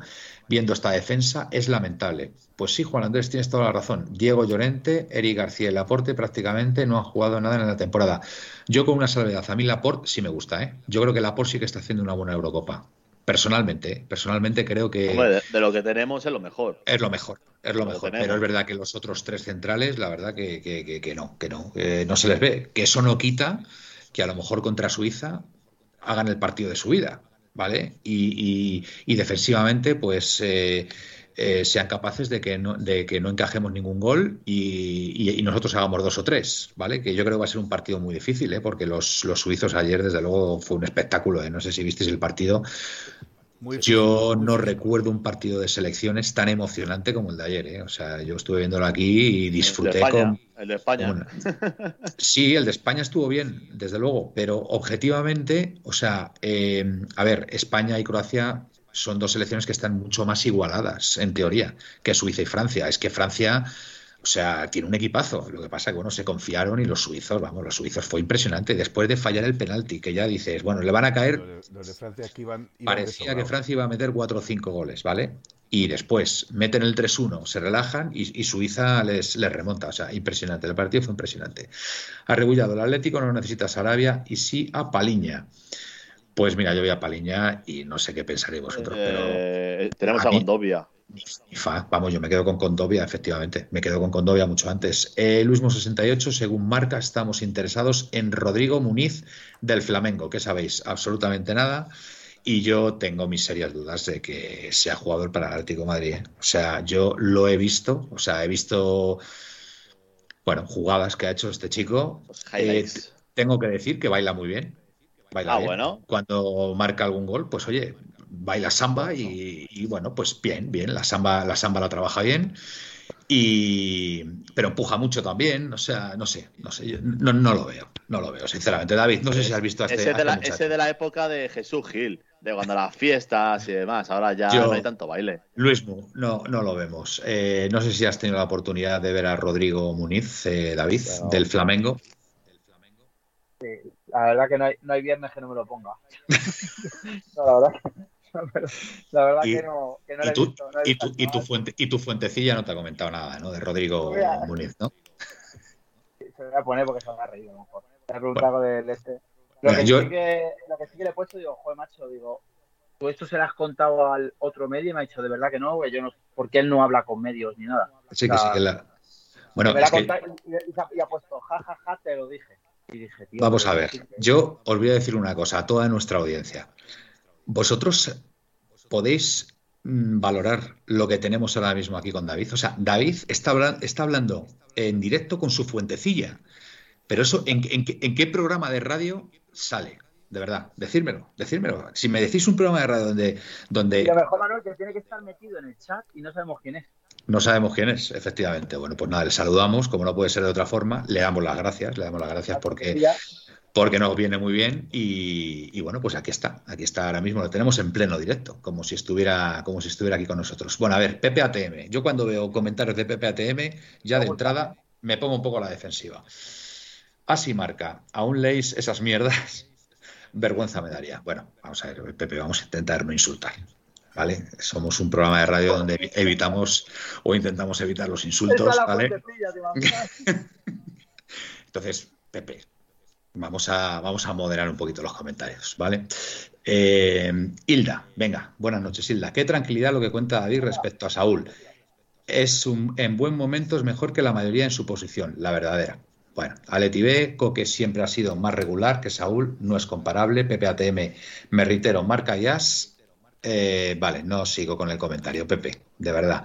viendo esta defensa es lamentable. Pues sí, Juan Andrés, tienes toda la razón. Diego Llorente, Eric García y Laporte prácticamente no han jugado nada en la temporada. Yo con una salvedad, a mí Laporte sí me gusta, ¿eh? Yo creo que Laporte sí que está haciendo una buena Eurocopa. Personalmente, ¿eh? personalmente creo que... de, lo que tenemos es lo mejor. Es lo mejor, es lo, mejor. Pero es verdad que los otros tres centrales, la verdad que, que, no, que no, no se les ve. Que eso no quita que a lo mejor contra Suiza hagan el partido de su vida, ¿vale? Y, defensivamente, pues eh, eh, sean capaces de que, no, de que no encajemos ningún gol y, nosotros hagamos dos o tres, ¿vale? Que yo creo que va a ser un partido muy difícil, ¿eh? Porque los, los suizos ayer, desde luego, fue un espectáculo, ¿eh? No sé si visteis el partido. yo no recuerdo un partido de selecciones tan emocionante como el de ayer. ¿eh? O sea, yo estuve viéndolo aquí y disfruté con. El de España. Sí, el de España estuvo bien, desde luego, pero objetivamente, o sea, eh, a ver, España y Croacia son dos selecciones que están mucho más igualadas, en teoría, que Suiza y Francia. Es que Francia o sea, tiene un equipazo. Lo que pasa es que, bueno, se confiaron y los suizos, vamos, los suizos fue impresionante. Después de fallar el penalti, que ya dices, bueno, le van a caer. Los de, Francia iban, parecía que Francia iba a meter 4 o 5 goles, ¿vale? Y después meten el 3-1, se relajan y, Suiza les, les, remonta. O sea, impresionante. El partido fue impresionante. Arrebullado el Atlético, no necesita a Sarabia y sí a Paliña. Pues mira, yo voy a Paliña y no sé qué pensaréis vosotros, eh, Tenemos a, a Gondovia. Vamos, yo me quedo con Condovia, efectivamente. Me quedo con Condovia mucho antes. Eh, Luismo68, según marca, estamos interesados en Rodrigo Muniz del Flamengo. ¿Qué sabéis? Absolutamente nada. Y yo tengo mis serias dudas de que sea jugador para el Atlético Madrid. ¿eh? O sea, yo lo he visto. O sea, he visto, bueno, jugadas que ha hecho este chico. Eh, tengo que decir que baila muy bien. Baila ah, bueno. Cuando marca algún gol, pues oye, baila samba y, bueno, pues bien, bien, la samba, la samba la trabaja bien. Y, pero empuja mucho también, o sea, no sé, no sé, no, no lo veo, no lo veo, sinceramente. David, no sé si has visto este, ese, de la, ese de la época de Jesús Gil, de cuando las fiestas y demás, ahora ya no hay tanto baile. Luis no, no lo vemos. Eh, no sé si has tenido la oportunidad de ver a Rodrigo Muniz, eh, David, del Flamengo. la verdad que no hay, no hay viernes que no me lo ponga. no, la verdad la verdad que no, que no y, tu, y, tu, fuente, y tu fuentecilla no te ha comentado nada, ¿no? De Rodrigo Muniz, ¿no? Se lo voy a poner porque se me ha reído, a lo mejor. Te he preguntado bueno. del este. Lo, que sí que, lo que sí que le he puesto, digo, joder, macho, digo, tú esto se lo has contado al otro medio y me ha dicho, de verdad que no, güey, yo no, porque él no habla con medios ni nada. Sí, que sí, que la, Bueno, Me la es que- y, y- y ha puesto, jajaja, te lo dije. Y dije, tío, Vamos a ver, yo os voy a decir una cosa a toda nuestra audiencia. Vosotros podéis mm, valorar lo que tenemos ahora mismo aquí con David. O sea, David está, habla- está hablando en directo con su fuentecilla. Pero eso, ¿en, en qué- en qué programa de radio sale? De verdad, decírmelo, decírmelo. Si me decís un programa de radio donde, Y donde lo mejor, Manuel, que tiene que estar metido en el chat y no sabemos quién es. no sabemos quién es, efectivamente. Bueno, pues nada, le saludamos, como no puede ser de otra forma, le damos las gracias, le damos las gracias porque porque nos viene muy bien y, y bueno, pues aquí está, aquí está ahora mismo, lo tenemos en pleno directo, como si estuviera, como si estuviera aquí con nosotros. Bueno, a ver, PPATM, yo cuando veo comentarios de PPATM, ya de entrada me pongo un poco a la defensiva. Así marca, aún leéis esas mierdas, vergüenza me daría. Bueno, vamos a ver, Pepe, vamos a intentar no insultar. ¿Vale? Somos un programa de radio donde evi- evitamos o intentamos evitar los insultos, ¿vale? Entonces, Pepe, vamos a, vamos a moderar un poquito los comentarios, ¿vale? Eh, Hilda, venga, buenas noches, Hilda. Qué tranquilidad lo que cuenta David respecto a Saúl. Es un, en buen momento es mejor que la mayoría en su posición, la verdadera. Bueno, Aleti B, Coque siempre ha sido más regular que Saúl, no es comparable. Pepe ATM, me reitero, marca Jazz. Eh, vale, no sigo con el comentario, Pepe, de verdad.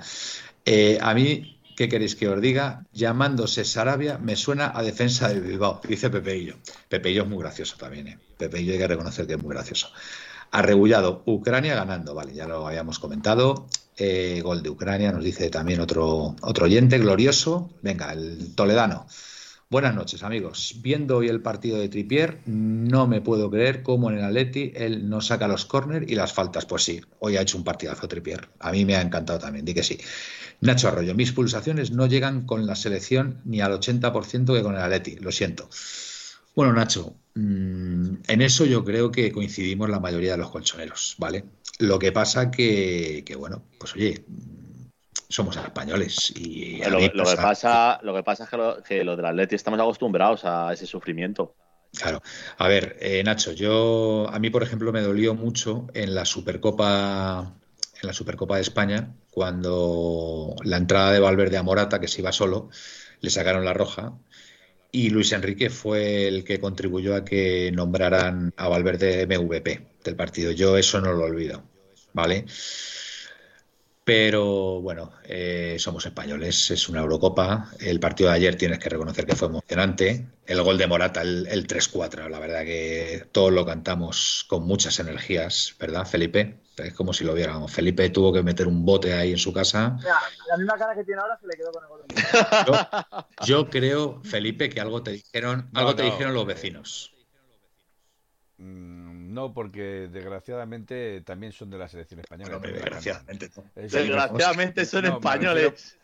Eh, a mí, ¿qué queréis que os diga? Llamándose Sarabia me suena a defensa de Bilbao, dice Pepeillo. Pepeillo es muy gracioso también, ¿eh? Pepeillo hay que reconocer que es muy gracioso. Arrebullado, Ucrania ganando, vale, ya lo habíamos comentado. Eh, gol de Ucrania, nos dice también otro, otro oyente, glorioso. Venga, el toledano. Buenas noches, amigos. Viendo hoy el partido de Tripier, no me puedo creer cómo en el Atleti él no saca los córner y las faltas. Pues sí, hoy ha hecho un partidazo Tripier. A mí me ha encantado también, di que sí. Nacho Arroyo, mis pulsaciones no llegan con la selección ni al 80% que con el Atleti, lo siento. Bueno, Nacho, mmm, en eso yo creo que coincidimos la mayoría de los colchoneros, ¿vale? Lo que pasa que, que bueno, pues oye, somos españoles y a Lo, mí, lo que a- pasa, lo que pasa es que lo, que lo del Atleti estamos acostumbrados a ese sufrimiento. Claro. A ver, eh, Nacho, yo a mí, por ejemplo, me dolió mucho en la Supercopa en la Supercopa de España cuando la entrada de Valverde a Morata, que se iba solo, le sacaron la roja y Luis Enrique fue el que contribuyó a que nombraran a Valverde MVP del partido. Yo eso no lo olvido, ¿vale? Pero bueno, eh, somos españoles, es una Eurocopa. El partido de ayer tienes que reconocer que fue emocionante. El gol de Morata, el, el 3-4, la verdad que todos lo cantamos con muchas energías, ¿verdad, Felipe? Es como si lo viéramos. Felipe tuvo que meter un bote ahí en su casa. La misma cara que tiene ahora se le quedó con el gol de Morata. Yo, yo creo, Felipe, que algo te dijeron, No, algo te dijeron los vecinos. Mm, No, porque desgraciadamente también son de la selección española. Bueno, desgraciadamente, ¿no? Es- Desgraciadamente son No, me españoles.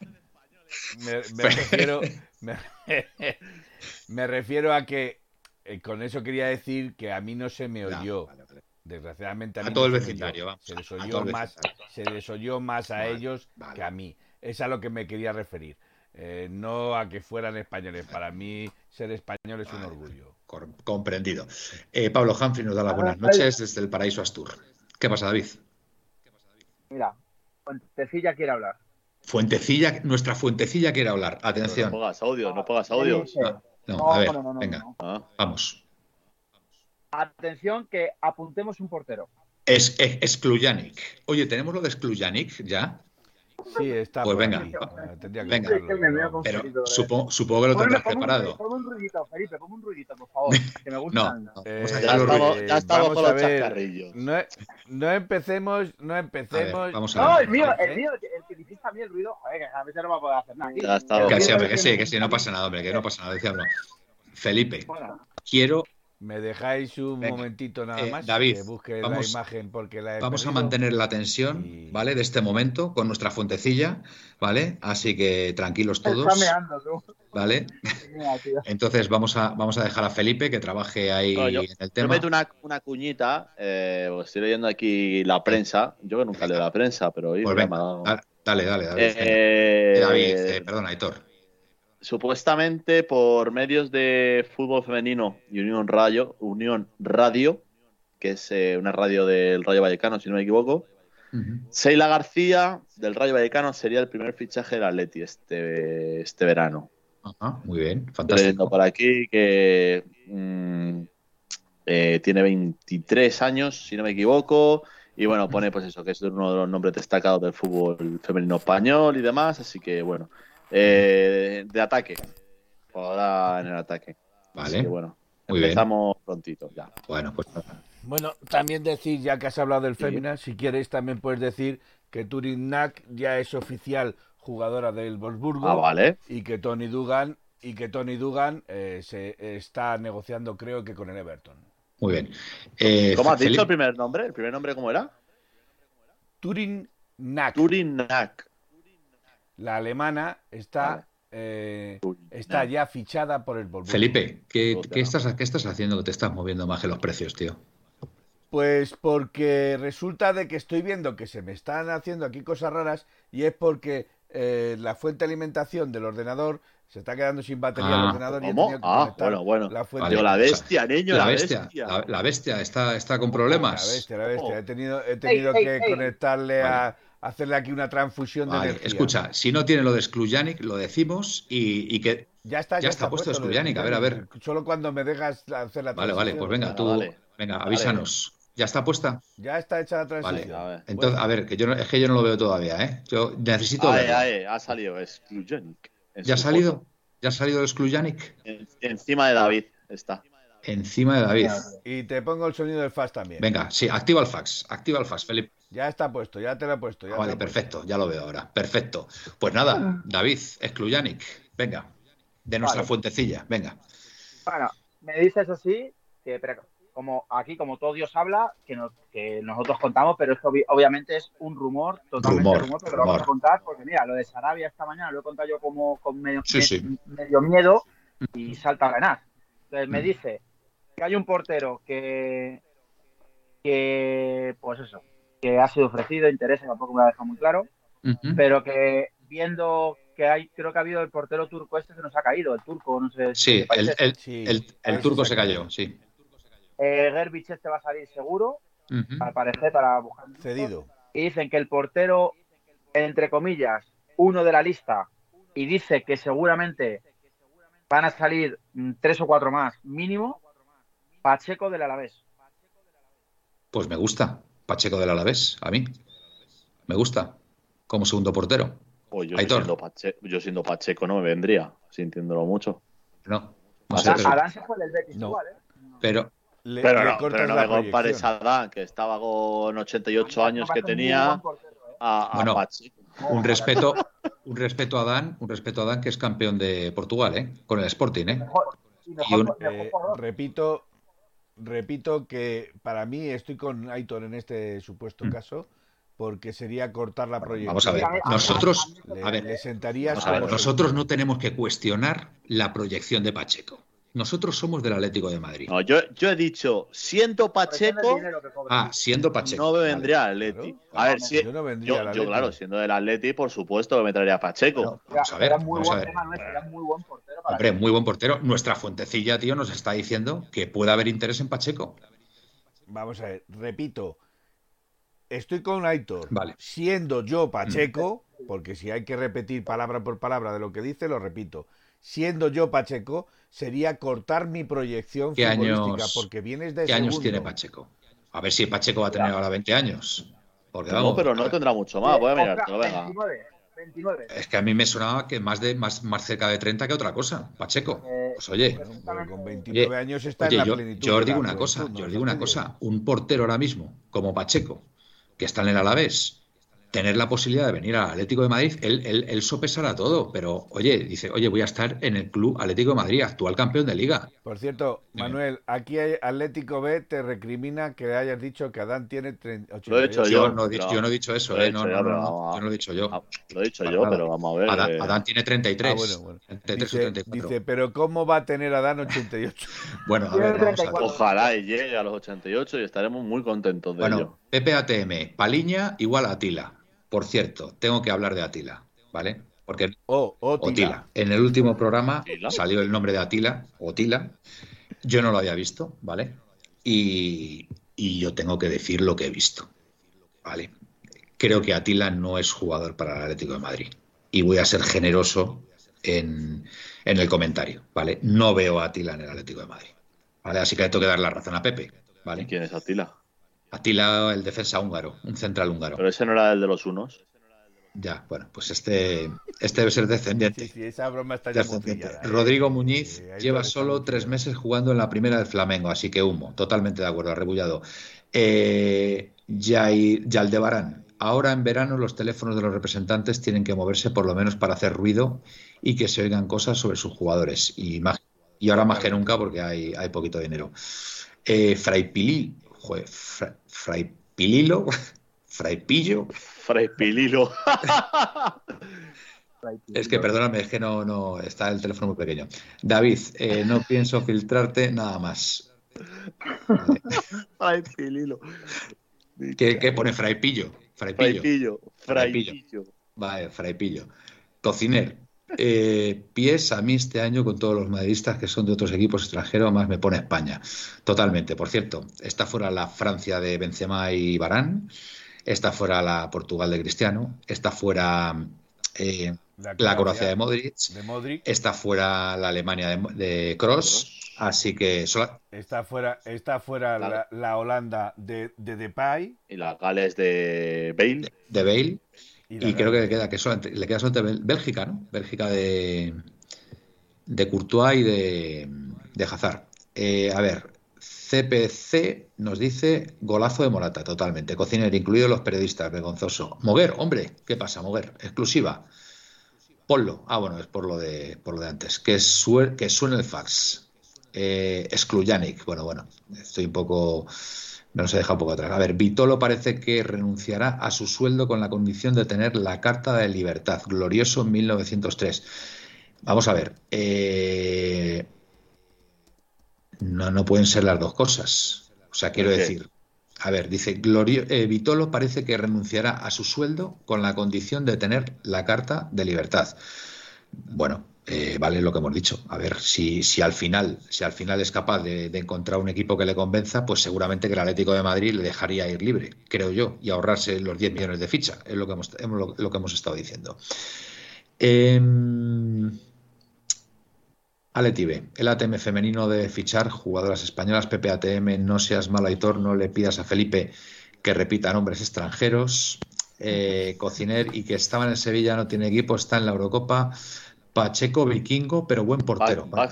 Me, me refiero, me, me refiero a que eh, con eso quería decir que a mí no se me oyó. vale, vale. Desgraciadamente a, A mí todo no el vecindario, vamos, Se les oyó más, se les oyó más a Vale, ellos vale. que a mí. Es a lo que me quería referir. Eh, no a que fueran españoles. Para mí ser español es un orgullo. Comprendido. Eh, Pablo Humphrey nos da las buenas noches desde el Paraíso Astur. ¿Qué pasa, David? Mira, Fuentecilla quiere hablar. Fuentecilla, nuestra fuentecilla quiere hablar. No Atención. pongas audio, no pongas ¿Qué audio. dice? No, No, a ver, no, no, no, venga, no. Ah, vamos. Atención que apuntemos un portero. Es, es. Oye, ¿tenemos lo de Sklujanic ya? Sí, está. Pues venga. Eh, tendría que Venga. buscarlo, pero- de- supongo, supongo que lo tendrás ponme preparado. Ponme un ruidito, Felipe, ponme un ruidito, por favor. Que me gusta. No, no, Eh, ya estamos, ya estamos con los ver. chascarrillos. No, no empecemos, no empecemos. vamos a No, ver. el mío, el ¿Eh? mío, el que- dijiste a mí el ruido, joder, que a veces no va a poder hacer nada. Ya está. Que sí, hombre, que sí, que sí, no pasa nada, hombre, que no pasa nada. decíamos. Felipe, quiero, ¿Me dejáis un Venga. momentito nada Eh, más? David, que busque vamos- la imagen porque la he vamos a mantener la tensión, Y- ¿vale? De este momento con nuestra fuentecilla, ¿vale? Así que tranquilos está todos, meando tú. ¿vale? Mira. Entonces vamos a, vamos a dejar a Felipe que trabaje ahí No, yo- en el Yo tema. meto una, una cuñita, eh, porque estoy leyendo aquí la prensa. Yo que nunca leo la prensa, pero hoy Pues me venga, ha dado- da- dale, dale, David. Eh, Eh, David, eh, perdona, Aitor. Supuestamente por medios de fútbol femenino y Unión Radio, Unión Radio, que es eh, una radio del Rayo Vallecano, si no me equivoco, Ujú. Seila García, del Rayo Vallecano, sería el primer fichaje del Atleti este, este verano. Ajá, muy bien, fantástico. por aquí que mm, eh, tiene 23 años, si no me equivoco. Y bueno, pone pues eso, que es uno de los nombres destacados del fútbol femenino español y demás. Así que bueno, eh, de ataque. Ahora en el ataque. Así Vale, que bueno, Muy bien. empezamos prontito ya. bueno, pues. Bueno, también decir, ya que has hablado del Sí. Si quieres también puedes decir que Turin Nack ya es oficial jugadora del Wolfsburgo Ah, vale. y que Tony Dugan y que Tony Dugan eh, se está negociando creo que con el Everton. Muy bien. Eh, ¿Cómo has Felipe- dicho el primer nombre? ¿El primer nombre cómo era? Turin Nack, Turinak. La alemana, está Vale. eh, está ya fichada por el Wolfsburgo. Felipe, ¿qué, estás, ¿qué estás haciendo que te estás moviendo más que los precios, tío? Pues porque resulta de que estoy viendo que se me están haciendo aquí cosas raras y es porque eh, la fuente de alimentación del ordenador se está quedando sin batería el Ah, ordenador y he ¿Cómo? tenido que Ah, conectar bueno, bueno. la fuente. Vale. La bestia, niño, La la, bestia, bestia. la, la bestia está, está con La problemas. bestia, la bestia. Oh. He tenido, he tenido ey, que ey. conectarle a hacerle aquí una transfusión de Vale, energía. escucha, si no tiene lo de Sklujanik, lo decimos y, y que... ya está, ya está puesto lo de Sklujanik, a ver, a ver. Solo cuando me dejas hacer la Vale, vale, pues venga, tú, vale. venga, Vale. avísanos. ¿Ya está puesta? Ya está hecha la Vale. transición. A ver. Entonces, a ver, que yo no, es que yo no lo veo todavía, ¿eh? Yo necesito ha salido, es Klujanic. En ¿Ya ha salido? foto. ¿Ya ha salido? En- encima de David está. Encima de David. Y te pongo el sonido del fax también. Venga, sí, activa el fax, activa el fax, Felipe. Ya está puesto, ya te lo he puesto. Ya Ah, vale, puesto. perfecto, ya lo veo ahora. Perfecto. Pues nada, David, Sklujanik, venga, de nuestra Vale. fuentecilla, venga. Bueno, me dices así, que pero como aquí, como todo Dios habla, que, nos- que nosotros contamos, pero esto obvi- obviamente es un rumor, totalmente Rumor, rumor, pero lo vamos rumor. a contar, porque mira, lo de Sarabia esta mañana lo he contado yo como con medio, Sí, me- sí. medio miedo y salta a ganar. Entonces me Mm. dice que hay un portero que, que pues eso, que ha sido ofrecido, interesa, tampoco me lo ha dejado muy claro, pero que viendo que hay, creo que ha habido el portero turco este se nos ha caído, el turco, no sé. Sí, qué país el, el- Sí, el- turco se cayó. sí. Eh, Gerbich este va a salir seguro, Ujú. al parecer, para buscar. Cedido. Y dicen que el portero, entre comillas, uno de la lista, y dice que seguramente van a salir mm, tres o cuatro más, mínimo, Pacheco del Alavés. Pues me gusta, Pacheco del Alavés, a mí. Me gusta, como segundo portero. Pues yo, Aitor. siendo Pache- yo siendo Pacheco no me vendría, sintiéndolo mucho. No, no sé, Adán, pero, Adán se fue del Betis No. igual, ¿eh? pero Le- Pero le no, pero no me compares a Adán, que estaba con 88 años que tenía, portero, ¿eh? a, a Bueno, Pacheco. un respeto, un respeto a Dan, un respeto a Dan que es campeón de Portugal, ¿eh? Con el Sporting, ¿eh? Mejor, y mejor, Y un- mejor Eh, repito, repito que para mí estoy con Aitor en este supuesto Mm. caso, porque sería cortar la proyección. Vamos a ver, nosotros, a mí- Le, a ver, le sentaría vamos a ver, como nosotros no tenemos que cuestionar la proyección de Pacheco. Nosotros somos del Atlético de Madrid. No, yo, yo he dicho, siendo Pacheco. Ah, siendo Pacheco. no me vendría al Atleti. Claro. A ver, si, yo no vendría yo, al yo, claro, siendo del Atleti, por supuesto que me traería a Pacheco. No, vamos a ver, Era muy vamos a buen ver. tema era muy buen portero para Hombre, muy buen portero. Nuestra fuentecilla, tío, nos está diciendo que puede haber interés en Pacheco. Vamos a ver, repito, estoy con Aitor. Vale. Siendo yo Pacheco, porque si hay que repetir palabra por palabra de lo que dice, lo repito. Siendo yo Pacheco, sería cortar mi proyección ¿Qué futbolística, años- porque vienes de ¿Qué años segundo. tiene Pacheco? A ver si Pacheco va a tener ahora 20 años. Porque No, vamos, pero no tendrá mucho más, voy a mirártelo, venga. 29, 29. es que a mí me sonaba que más de más, más cerca de 30 que otra cosa, Pacheco. Eh, Pues oye, pero con 29 Oye, años está Oye, en la yo, plenitud. yo os digo una cosa, ¿no? yo os digo una cosa, un portero ahora mismo, como Pacheco, que está en el Alavés, tener la posibilidad de venir al Atlético de Madrid, él, él, él sopesará todo, pero oye, dice, oye, voy a estar en el club Atlético de Madrid, actual campeón de liga. Por cierto, Manuel, aquí hay Atlético B te recrimina que hayas dicho que Adán tiene 30, Lo he dicho 88. Yo, yo, no, he dicho, pero- yo no he dicho eso, he eh, no, dicho no, yo, no, no, yo no lo he dicho yo. Lo he dicho yo, pero vamos a ver. Adán, eh, Adán tiene 33, Ah, bueno, bueno. 33 o Dice, 34. dice, pero ¿cómo va a tener Adán 88? bueno, a ver, vamos a ver. 34. Ojalá y llegue a los 88 y estaremos muy contentos de ello. Bueno, PPATM, Paliña igual a Atila. Por cierto, tengo que hablar de Atila, ¿vale? Porque Oh, Otila. Otila. En el último programa salió el nombre de Atila, Otila. Yo no lo había visto, ¿vale? Y, y yo tengo que decir lo que he visto, ¿vale? creo que Atila no es jugador para el Atlético de Madrid. Y voy a ser generoso en, el comentario, ¿vale? No veo a Atila en el Atlético de Madrid. ¿Vale? Así que le tengo que dar la razón a Pepe. ¿vale? ¿Quién es Atila? Atila, el defensa húngaro, un central húngaro. Pero ese no era el de los unos. Ya, bueno, pues este, este debe ser descendiente. Sí, sí, esa broma está Descendiente. ya Rodrigo Muñiz Eh, lleva solo tres meses jugando en la primera del Flamengo, así que humo, totalmente de acuerdo, arrebullado. Eh, Yaldebarán, ahora en verano los teléfonos de los representantes tienen que moverse por lo menos para hacer ruido y que se oigan cosas sobre sus jugadores. Y, más- y ahora más que nunca porque hay, hay poquito dinero. Eh, Fray Pili, joder, Fra- Fray Pililo, Fray Pillo, Fray Pililo. Es que perdóname, es que no, no, está el teléfono muy pequeño. David, eh, no pienso filtrarte nada más. Vale. Fray Pililo. ¿Qué, qué pone Fraipillo? Fraipillo. Fray Pillo. Fray Pillo. Pillo. Vale, Fraipillo. Cociner. Eh, pies a mí este año con todos los madridistas que son de otros equipos extranjeros, más me pone España. Totalmente. Por cierto, está fuera la Francia de Benzema y Barán, está fuera la Portugal de Cristiano, está fuera eh, la Croacia de Modric, de Modric. está fuera la Alemania de, de Cross, así que sola- Está fuera, está fuera la, la Holanda de, de Depay. Y las Gales de Bale. de Bale. Y creo que le queda, que solamente, le queda solamente Bélgica, ¿no? Bélgica de, de Courtois y de, de Hazard. Eh, a ver, CPC nos dice golazo de Morata, totalmente. Cocinero, incluidos los periodistas, vergonzoso. Moguer, hombre, ¿qué pasa, Moguer? Exclusiva. Ponlo. Ah, bueno, es por lo de, por lo de antes. Que suene el fax. Eh, Excluyanic. Bueno, bueno, estoy un poco. He dejado un poco atrás. A ver, Vitolo parece que renunciará a su sueldo con la condición de tener la Carta de Libertad, glorioso en 1903. Vamos a ver. eh, no, no pueden ser las dos cosas. O sea, quiero decir. A ver, dice Glorio, eh, Vitolo parece que renunciará a su sueldo con la condición de tener la Carta de Libertad. Bueno, eh, vale lo que hemos dicho. A ver, si, si al final, si al final es capaz de, encontrar un equipo que le convenza, pues seguramente que el Atlético de Madrid le dejaría ir libre, creo yo, y ahorrarse los 10 millones de ficha, es lo que hemos, lo, que hemos estado diciendo. Em, Ale Tibe, el ATM femenino de fichar jugadoras españolas, PPATM, no seas malo Aitor, no le pidas a Felipe que repita nombres extranjeros. Eh, Cociner y que estaba en Sevilla, no tiene equipo, está en la Eurocopa. Pacheco vikingo, pero buen portero. Ba-.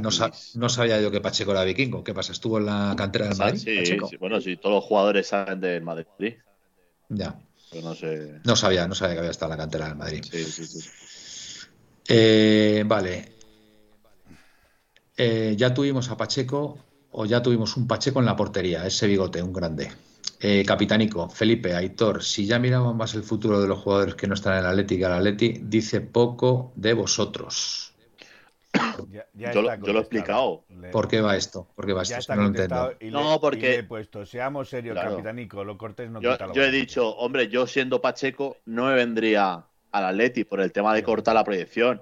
No, no sabía yo que Pacheco era vikingo. ¿Qué pasa? ¿Estuvo en la cantera del Madrid? Sí, sí, bueno, sí, todos los jugadores salen del Madrid. Ya. Pero no sé. No sabía, no sabía que había estado en la cantera del Madrid. Sí, sí, sí. Eh, vale. Eh, ya tuvimos a Pacheco o ya tuvimos un Pacheco en la portería, ese bigote, un grande. Eh, Capitánico, Felipe, Aitor, si ya miramos más el futuro de los jugadores que no están en el Atleti que el Atleti, dice poco de vosotros. Ya- ya Yo lo- está yo lo he explicado. ¿Por qué va esto? ¿Por qué va ya esto? está No lo entiendo. y No, porque- y le he puesto, seamos serios, Claro. capitánico, lo cortés no Yo, quita lo yo he dicho, hombre, yo siendo Pacheco no me vendría al Atleti por el tema de cortar la proyección.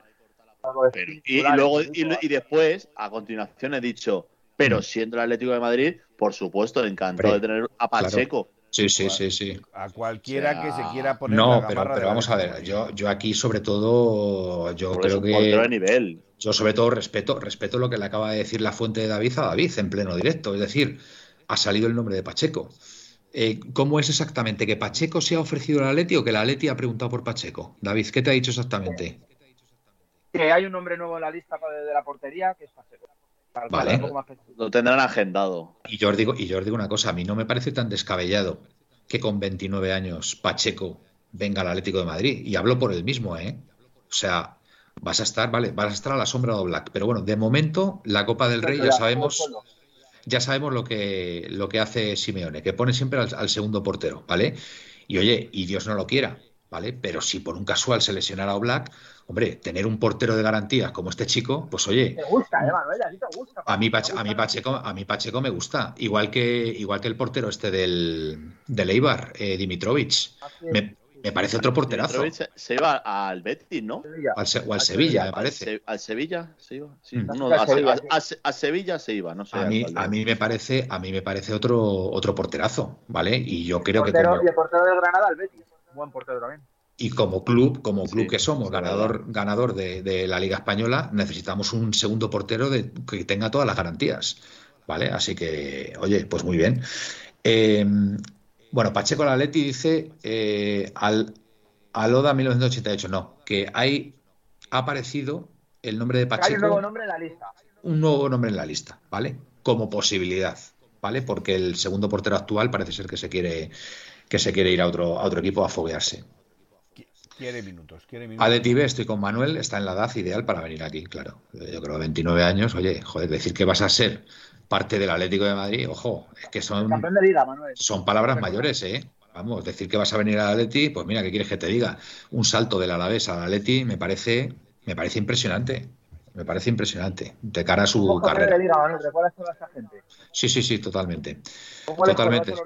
Pero- y, y luego y, y después, a continuación, he dicho, pero siendo el Atlético de Madrid, por supuesto, encantado de tener a Pacheco. Sí, sí, sí, sí. A cualquiera O sea, que se quiera poner la No, gamarra pero, pero la vamos a ver, yo, yo aquí sobre todo, yo Porque es creo un portero de que nivel. yo sobre todo respeto, respeto lo que le acaba de decir la fuente de David a David en pleno directo, es decir, ha salido el nombre de Pacheco. Eh, ¿Cómo es exactamente? ¿Que Pacheco se ha ofrecido al Atleti o que el Atleti ha preguntado por Pacheco? David, ¿qué te ha dicho exactamente? Que hay un nombre nuevo en la lista de la portería que es Pacheco. Para Vale. ser un poco más específico. Lo tendrán agendado. Y yo os digo, y yo os digo una cosa, a mí no me parece tan descabellado que con 29 años Pacheco venga al Atlético de Madrid. Y hablo por él mismo, ¿eh? O sea, vas a estar, vale, vas a estar a la sombra de Black. Pero bueno, de momento, la Copa del Rey ya sabemos, ya sabemos lo que, lo que hace Simeone, que pone siempre al, al segundo portero, ¿vale? Y oye, y Dios no lo quiera, ¿vale? Pero si por un casual se lesionara a Black, hombre, tener un portero de garantías como este chico, pues oye, Te gusta, eh, Manuel, a ti te gusta. a mí, Pache- a mí gusta. Pacheco, a mí Pacheco me gusta, igual que igual que el portero este del, del Eibar, eh, Dimitrovic. Así Me. Me parece otro porterazo. Se iba al Betis, ¿no? Al Se- o al Sevilla, me parece. Al, Se- al Sevilla se iba. Sí, Mm. Al a, Se- Sevilla, a- a- a Sevilla se iba, no sé. A al mí, a mí me parece, a mí me parece otro, otro porterazo, ¿vale? Y yo creo que portero, como, Y el portero del Granada, el Betis. Buen portero también. Y como club, como club Sí, que somos, ganador, ganador de, de la Liga Española, necesitamos un segundo portero de, que tenga todas las garantías, ¿vale? Así que, oye, pues muy bien. Eh, bueno, Pacheco Laletti dice eh, al, al Oda 1988, no, que hay ha aparecido el nombre de Hay un Pacheco. nuevo nombre en la lista. un nuevo nombre en la lista, ¿vale? Como posibilidad, ¿vale? Porque el segundo portero actual parece ser que se quiere que se quiere ir a otro, a otro equipo a foguearse. Qui- Quiere minutos, quiere minutos. Estoy con Manuel, está en la edad ideal para venir aquí, claro. Yo creo 29 años, oye, joder, decir que vas a ser parte del Atlético de Madrid, ojo, es que son, Campeón de liga, Manuel. son palabras mayores, ¿eh? Vamos, decir que vas a venir al Atleti, pues mira, ¿qué quieres que te diga? Un salto del Alavés al Atleti me parece, me parece impresionante. Me parece impresionante de cara a su carrera. liga, Manuel. ¿Recuerdas toda esta gente? Sí, sí, sí, totalmente. ¿Cómo les Totalmente. los?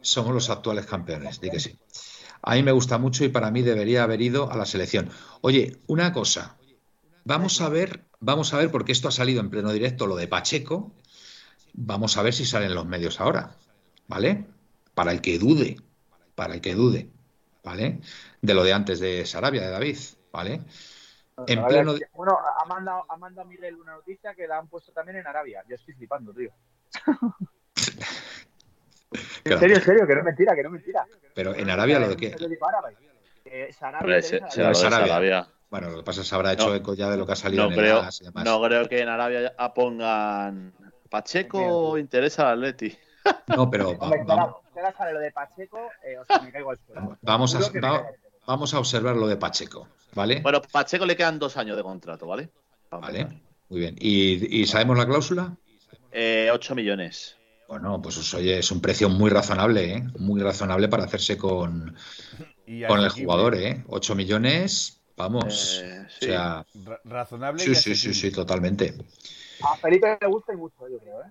Somos los actuales campeones, di que sí. A mí me gusta mucho y para mí debería haber ido a la selección. Oye, una cosa. Vamos a ver, vamos a ver, porque esto ha salido en pleno directo, lo de Pacheco. Vamos a ver si salen los medios ahora, ¿vale? Para el que dude, para el que dude, ¿vale? De lo de antes de Sarabia, de David, ¿vale? En A pleno- Bueno, ha mandado, ha mandado Miguel una noticia que la han puesto también en Arabia. Yo estoy flipando, tío. Claro. En serio, en serio, que no es mentira, que no es mentira. Pero en Arabia lo de Un qué. Que Sarabia se- lo de. Bueno, lo que pasa es que se habrá hecho No. eco ya de lo que ha salido No en el creo, y demás. no creo que en Arabia pongan Pacheco interesa al Atleti. No, pero va- vamos, claro, ahora sale lo de Pacheco, eh, o sea, me caigo al suelo. vamos a, va- vamos observar lo de Pacheco, ¿vale? Bueno, Pacheco le quedan dos años de contrato, ¿vale? Vale, muy bien. ¿Y, y sabemos la cláusula? Eh, 8 millones. Bueno, pues os- oye, es un precio muy razonable, ¿eh? Muy razonable para hacerse con, Y con el jugador, ¿eh? 8 millones, vamos. Eh, O sí. sea, Ra- razonable sí, y sí, sí, sí, totalmente. A Felipe le gusta y mucho, yo creo, ¿eh?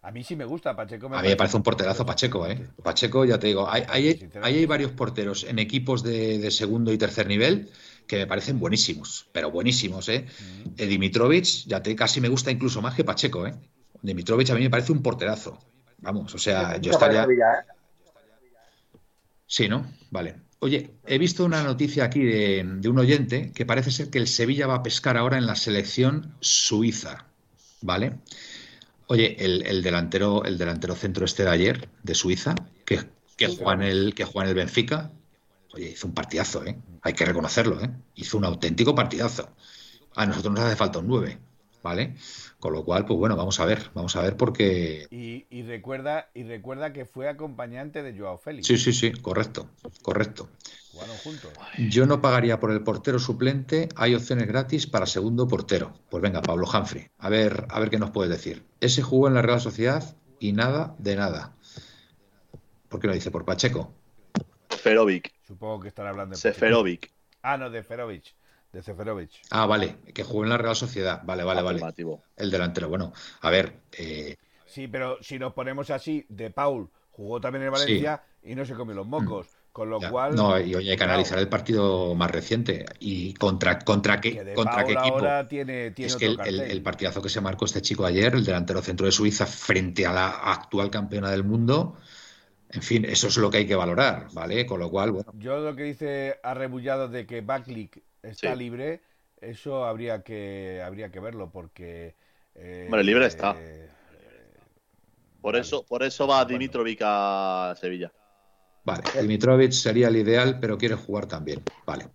A mí sí me gusta Pacheco. A mí me parece un porterazo Pacheco, ¿eh? Pacheco, ya te digo, hay, hay, hay varios porteros en equipos de, de segundo y tercer nivel que me parecen buenísimos, pero buenísimos, ¿eh? Mm. Eh, Dimitrovic, ya te casi me gusta incluso más que Pacheco, ¿eh? Dimitrovic a mí me parece un porterazo. Vamos, o sea, yo estaría. ¿eh? Sí, ¿no? Vale. Oye, he visto una noticia aquí de, de un oyente que parece ser que el Sevilla va a pescar ahora en la selección suiza, ¿vale? Oye, el, el delantero, el delantero centro este de ayer, de Suiza, que, que, juega en el, que juega en el Benfica, oye, hizo un partidazo, ¿eh? Hay que reconocerlo, ¿eh? Hizo un auténtico partidazo. A nosotros nos hace falta un 9, ¿vale? Con lo cual, pues bueno, vamos a ver, vamos a ver porque... Y, y recuerda y recuerda que fue acompañante de Joao Félix. Sí, sí, sí, correcto, correcto. Jugaron juntos. Yo no pagaría por el portero suplente. Hay opciones gratis para segundo portero. Pues venga, Pablo Humphrey. A ver, a ver qué nos puedes decir. Ese jugó en la Real Sociedad y nada de nada. ¿Por qué no dice? Por Pacheco. Seferovic. Supongo que estará hablando de Seferovic. Ah, no, de Ferovic. De Seferovic. Ah, vale, que jugó en la Real Sociedad. Vale, vale, vale. El delantero. Bueno, a ver, eh, Sí, pero si nos ponemos así, De Paul jugó también en Valencia y no se comió los mocos. Con lo ya. cual. no, y oye, hay que analizar el partido más reciente. ¿Y contra, contra que qué, De contra qué equipo? ahora tiene, tiene Es otro que el, el- cartel. el partidazo que se marcó este chico ayer, el delantero centro de Suiza, frente a la actual campeona del mundo, en fin, eso es lo que hay que valorar, ¿vale? Con lo cual, bueno, Yo lo que dice arrebullado de que Backlick está Sí. libre, eso habría que habría que verlo porque. eh, Hombre, libre está. eh, Por Vale. eso, por eso va Bueno. Dimitrovic a Sevilla. vale, Dimitrovic sería el ideal, pero quiere jugar también, vale.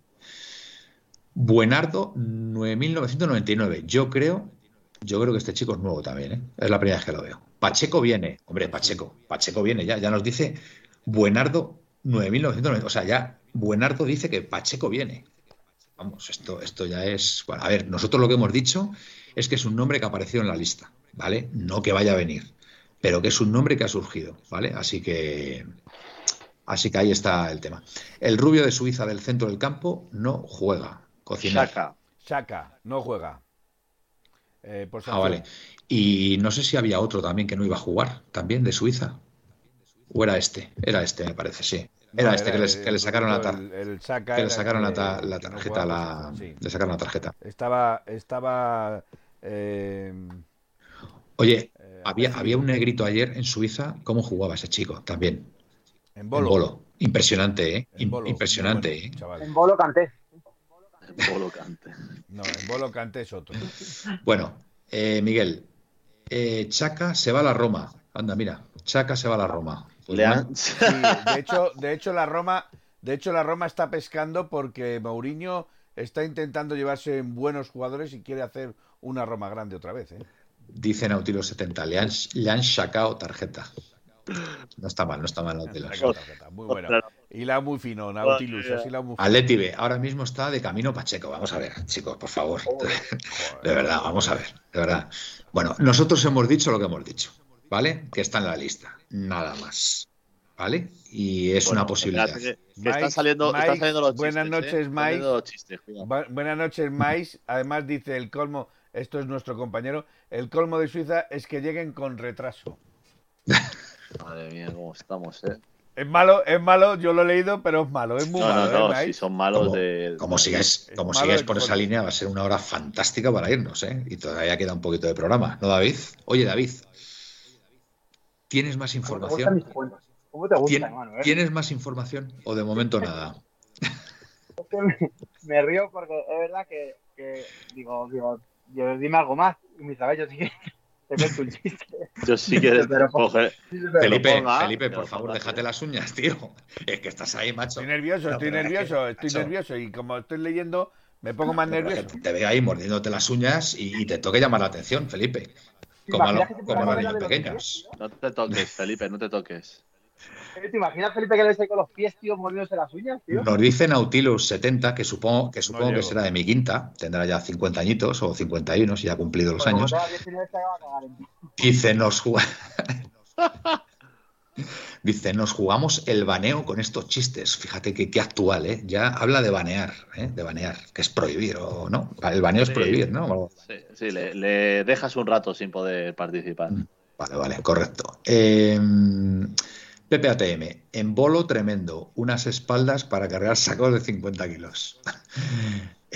Buenardo, 9.999. Yo creo, yo creo que este chico es nuevo también, ¿eh? Es la primera vez que lo veo. Pacheco viene, hombre, Pacheco, Pacheco viene ya, ya nos dice Buenardo, 9.999. O sea, ya Buenardo dice que Pacheco viene. Vamos, esto, esto ya es. Bueno, a ver, nosotros lo que hemos dicho es que es un nombre que ha aparecido en la lista, ¿vale? No que vaya a venir, pero que es un nombre que ha surgido, ¿vale? Así que. Así que ahí está el tema. El rubio de Suiza del centro del campo no juega. Cocinar. Shaka. Shaka, no juega. Eh, por Ah, vale. Y no sé si había otro también que no iba a jugar, también de Suiza. O era este, era este, me parece, sí. Era este que, le sacaron la tarjeta. Que le sacaron la, tarjeta. La... Le sacaron la tarjeta. Estaba. estaba eh, Oye, eh, había, había un negrito ayer en Suiza. ¿Cómo jugaba ese chico? También. En bolo. Impresionante, ¿eh? Impresionante, ¿eh? En bolo canté. En bolo canté. No, en bolo canté es otro. Bueno, eh, Miguel. Chaca se va a la Roma. Anda, mira. Chaca se va a la Roma. Pues de hecho, de hecho la Roma, de hecho la Roma está pescando porque Mourinho está intentando llevarse en buenos jugadores y quiere hacer una Roma grande otra vez. ¿eh? Dice Nautilus 70, le han, le sacado tarjeta. No está mal, no está mal Nautilus. Muy buena. Y la muy fino, Nautilus. Así la muy ahora mismo está de camino Pacheco. Vamos a ver, chicos, por favor. De verdad, vamos a ver, de verdad. Bueno, nosotros hemos dicho lo que hemos dicho. ¿Vale? Que está en la lista, nada más. ¿Vale? Y es una posibilidad. están, saliendo, los buenas noches, Mike. buenas noches, Mike. Además dice el colmo, esto es nuestro compañero, el colmo de Suiza es que lleguen con retraso. Madre mía, cómo estamos, ¿eh? Es malo, es malo, yo lo he leído, pero es malo, es muy malo. ¿eh, si son malos como, de. Como sigáis, como por esa línea, va a ser una hora fantástica para irnos, ¿eh? Y todavía queda un poquito de programa, ¿no, David? Oye, David, ¿Tienes más información? ¿Cómo te gusta, hermano? Eh? ¿Tienes más información o de momento nada? me, río porque es verdad que, digo, digo, yo, dime algo más. Y mis yo sí que te meto un chiste. Yo sí que. Felipe, Felipe, por favor, déjate las uñas, tío. Es que estás ahí, macho. Estoy nervioso, estoy nervioso, estoy nervioso. Y como estoy leyendo, me pongo más nervioso. Te veo ahí mordiéndote las uñas y, y te toque llamar la atención, Felipe. Como, los niños pequeños. No te toques, Felipe, no te toques. ¿Te imaginas, Felipe, que le con los pies, tío, mordiéndose las uñas, tío? Nos dice Nautilus 70, que supongo, que, supongo que será de mi quinta, tendrá ya 50 añitos o 51 si ha cumplido los años. Dice, nos juega... Dice, nos jugamos el baneo con estos chistes. Fíjate que qué actual, ¿eh? Ya habla de banear, ¿eh? De banear, que es prohibir o no. El baneo es prohibir, ¿no? Sí, sí le, dejas un rato sin poder participar. Mm, vale, vale, correcto. Eh, PPATM, en bolo tremendo, unas espaldas para cargar sacos de 50 kilos.